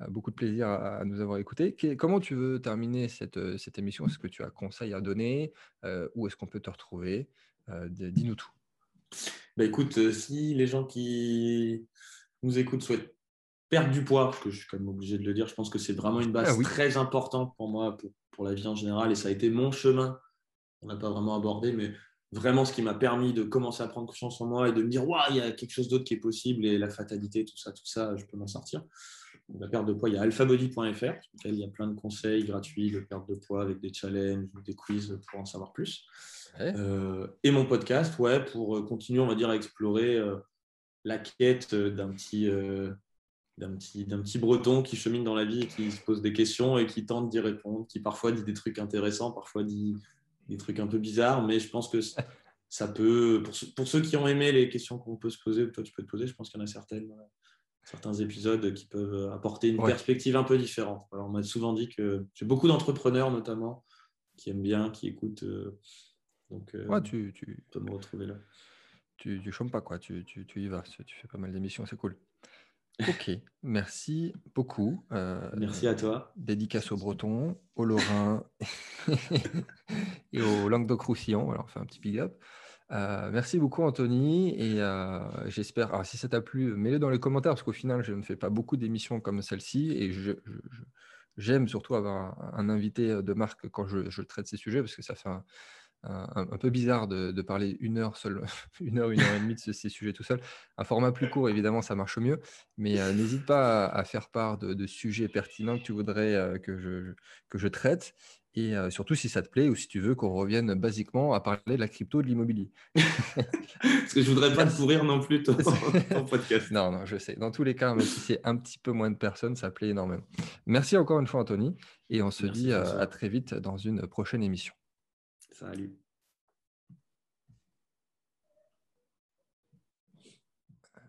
S1: euh, beaucoup de plaisir à, nous avoir écoutés. comment tu veux terminer cette, euh, émission? Est-ce que tu as un conseil à donner euh, Où est-ce qu'on peut te retrouver Dis-nous tout.
S2: Bah, écoute, si les gens qui nous écoutent souhaitent perdre du poids, parce que je suis quand même obligé de le dire, je pense que c'est vraiment une base ah très importante pour moi, pour, pour la vie en général, et ça a été mon chemin. On n'a pas vraiment abordé, mais vraiment ce qui m'a permis de commencer à prendre confiance en moi et de me dire, waouh, il y a quelque chose d'autre qui est possible et la fatalité, tout ça, tout ça, je peux m'en sortir. la perte de poids, il y a alphabody.fr, il y a plein de conseils gratuits de perte de poids avec des challenges, des quiz pour en savoir plus. Euh, et mon podcast, ouais, pour euh, continuer, on va dire, à explorer euh, la quête d'un petit, d'un petit, d'un petit breton qui chemine dans la vie et qui se pose des questions et qui tente d'y répondre, qui parfois dit des trucs intéressants, parfois dit des trucs un peu bizarres, mais je pense que ça peut, pour, ceux qui ont aimé les questions qu'on peut se poser, toi tu peux te poser, je pense qu'il y en a certaines, certains épisodes qui peuvent apporter une perspective un peu différente. Alors, on m'a souvent dit que j'ai beaucoup d'entrepreneurs notamment qui aiment bien, qui écoutent. Euh, donc,
S1: euh, tu, tu
S2: peux me retrouver là.
S1: Tu, tu chômes pas, quoi. Tu, tu, tu y vas. Tu fais pas mal d'émissions, c'est cool. Ok, merci beaucoup.
S2: Euh, merci à toi.
S1: Dédicace aux Bretons, aux Lorrains et aux Languedoc-Roussillon. Alors, on fait un petit big up. Euh, merci beaucoup, Anthony. Et euh, j'espère, si ça t'a plu, mets-le dans les commentaires parce qu'au final, je ne fais pas beaucoup d'émissions comme celle-ci et j'aime surtout avoir un, invité de marque quand je, je, traite ces sujets parce que ça fait un, un, peu bizarre de, parler une heure, seule, une heure, une heure et demie de ces sujets tout seul. Un format plus court, évidemment, ça marche mieux, mais euh, n'hésite pas à, faire part de, sujets pertinents que tu voudrais euh, que, je, que je traite. Et euh, surtout, si ça te plaît ou si tu veux qu'on revienne basiquement à parler de la crypto, de l'immobilier.
S2: Parce que je voudrais pas te pourrir non plus ton, podcast.
S1: Non, non, je sais. Dans tous les cas, même si c'est un petit peu moins de personnes, ça plaît énormément. Merci encore une fois, Anthony. Et on se dit à très vite dans une prochaine émission.
S2: Salut.